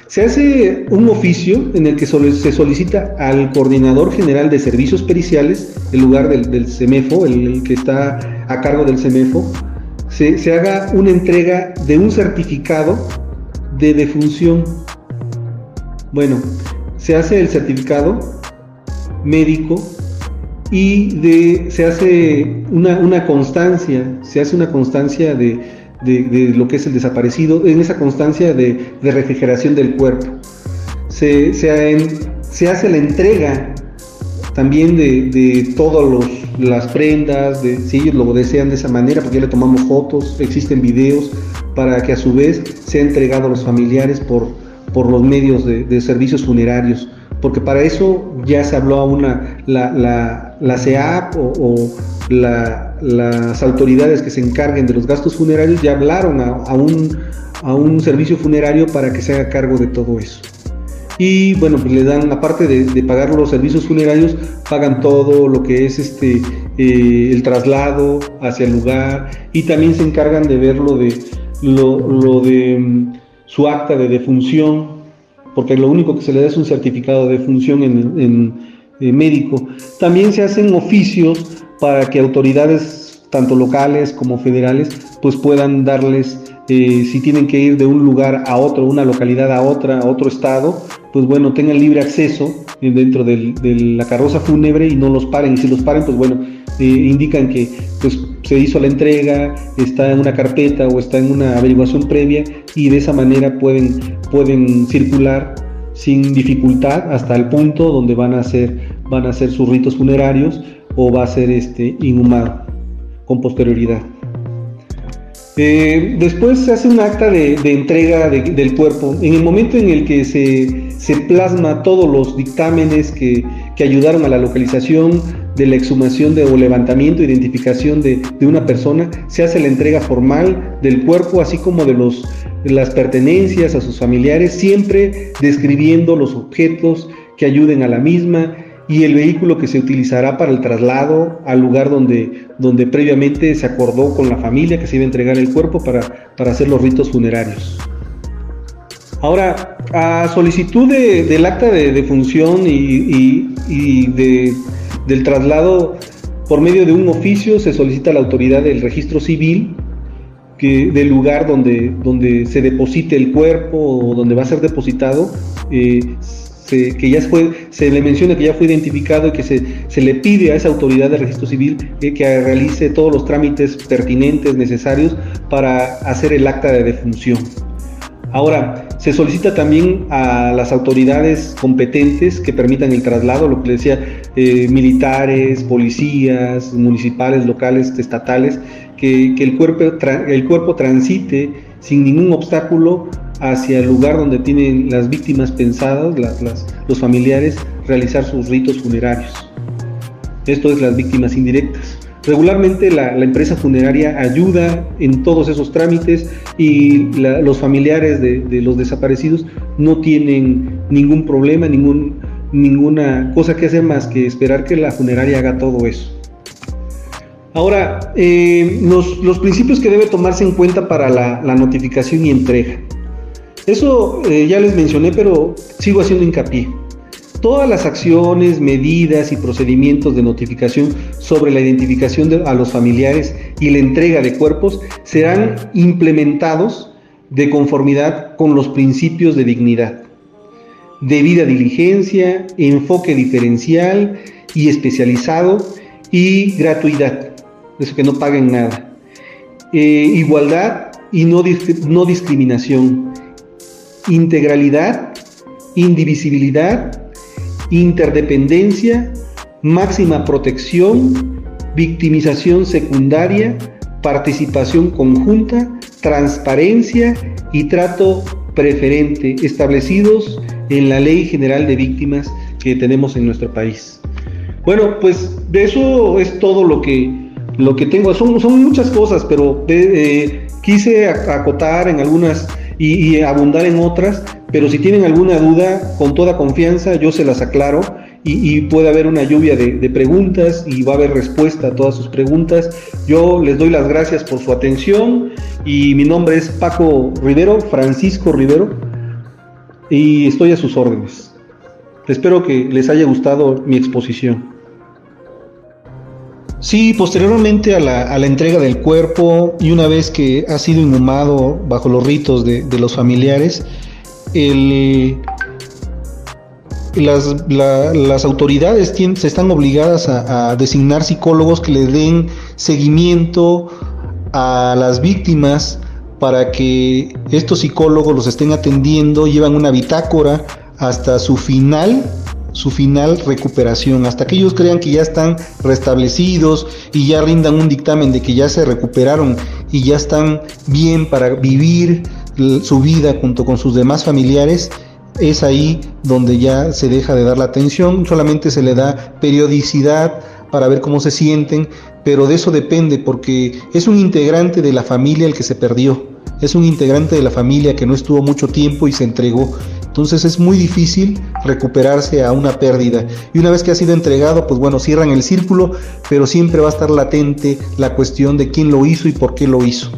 se hace un oficio en el que se solicita al coordinador general de servicios periciales, el lugar del, CEMEFO, el, que está a cargo del CEMEFO, se, se haga una entrega de un certificado de defunción. Bueno, se hace el certificado médico y se hace una, una constancia, se hace una constancia de, de, lo que es el desaparecido, en esa constancia de, refrigeración del cuerpo. Se, se, hace la entrega también de, todas las prendas, de, si ellos lo desean de esa manera, porque ya le tomamos fotos, existen videos, para que a su vez sea entregado a los familiares por, por los medios de, servicios funerarios porque para eso ya se habló a una, la, la, la CEAP o, las autoridades que se encarguen de los gastos funerarios ya hablaron a, un, a un servicio funerario para que se haga cargo de todo eso. Y bueno, pues le dan, aparte de, pagar los servicios funerarios, pagan todo lo que es este eh, el traslado hacia el lugar y también se encargan de ver lo de, lo, de mm, su acta de defunción, porque lo único que se le da es un certificado de defunción en, en eh, médico. También se hacen oficios para que autoridades, tanto locales como federales, pues puedan darles, eh, si tienen que ir de un lugar a otro, una localidad a otra, a otro estado, pues bueno, tengan libre acceso dentro de la carroza fúnebre y no los paren. Y si los paren, pues bueno, eh, indican que pues, se hizo la entrega, está en una carpeta o está en una averiguación previa y de esa manera pueden, pueden circular sin dificultad hasta el punto donde van a hacer, van a hacer sus ritos funerarios o va a ser este, inhumado con posterioridad. Eh, después se hace un acta de, entrega del cuerpo. En el momento en el que se, se plasma todos los dictámenes que, que, ayudaron a la localización de la exhumación de, o levantamiento, identificación de, de, una persona, se hace la entrega formal del cuerpo, así como de, los, las pertenencias a sus familiares, siempre describiendo los objetos que ayuden a la misma, y el vehículo que se utilizará para el traslado al lugar donde, donde previamente se acordó con la familia que se iba a entregar el cuerpo para, para hacer los ritos funerarios. Ahora, a solicitud del acta de defunción y, y, de, del traslado por medio de un oficio se solicita a la autoridad del registro civil que, del lugar donde, donde se deposite el cuerpo o donde va a ser depositado. Eh, que ya fue, se le menciona que ya fue identificado y que se, se le pide a esa autoridad de registro civil que realice todos los trámites pertinentes, necesarios para hacer el acta de defunción. Ahora, se solicita también a las autoridades competentes que permitan el traslado, lo que le decía, eh, militares, policías, municipales, locales, estatales, que, que el, cuerpo, el cuerpo transite sin ningún obstáculo hacia el lugar donde tienen las víctimas pensadas, los familiares, realizar sus ritos funerarios. Esto es las víctimas indirectas. Regularmente la, empresa funeraria ayuda en todos esos trámites y los familiares de, los desaparecidos no tienen ningún problema, ningún, ninguna cosa que hacer más que esperar que la funeraria haga todo eso. Ahora, eh, los, principios que debe tomarse en cuenta para la notificación y entrega. Eso eh, ya les mencioné, pero sigo haciendo hincapié. Todas las acciones, medidas y procedimientos de notificación sobre la identificación de, a los familiares y la entrega de cuerpos serán implementados de conformidad con los principios de dignidad, debida diligencia, enfoque diferencial y especializado y gratuidad, eso que no paguen nada, eh, igualdad y no, no discriminación, integralidad, indivisibilidad, interdependencia, máxima protección, victimización secundaria, participación conjunta, transparencia y trato preferente establecidos en la Ley General de Víctimas que tenemos en nuestro país. Bueno, pues de eso es todo lo que lo que tengo son, son muchas cosas, pero eh, quise acotar en algunas y, abundar en otras, pero si tienen alguna duda, con toda confianza yo se las aclaro y, puede haber una lluvia de, preguntas y va a haber respuesta a todas sus preguntas. Yo les doy las gracias por su atención y mi nombre es Paco Rivero, Francisco Rivero, y estoy a sus órdenes. Espero que les haya gustado mi exposición. Sí, posteriormente a la, entrega del cuerpo y una vez que ha sido inhumado bajo los ritos de, los familiares, las, autoridades se están obligadas a, designar psicólogos que le den seguimiento a las víctimas para que estos psicólogos los estén atendiendo, llevan una bitácora hasta su final su final recuperación, hasta que ellos crean que ya están restablecidos y ya rindan un dictamen de que ya se recuperaron y ya están bien para vivir su vida junto con sus demás familiares, es ahí donde ya se deja de dar la atención, solamente se le da periodicidad para ver cómo se sienten, pero de eso depende porque es un integrante de la familia el que se perdió, es un integrante de la familia que no estuvo mucho tiempo y se entregó. Entonces es muy difícil recuperarse a una pérdida. Y una vez que ha sido entregado, pues bueno, cierran el círculo, pero siempre va a estar latente la cuestión de quién lo hizo y por qué lo hizo.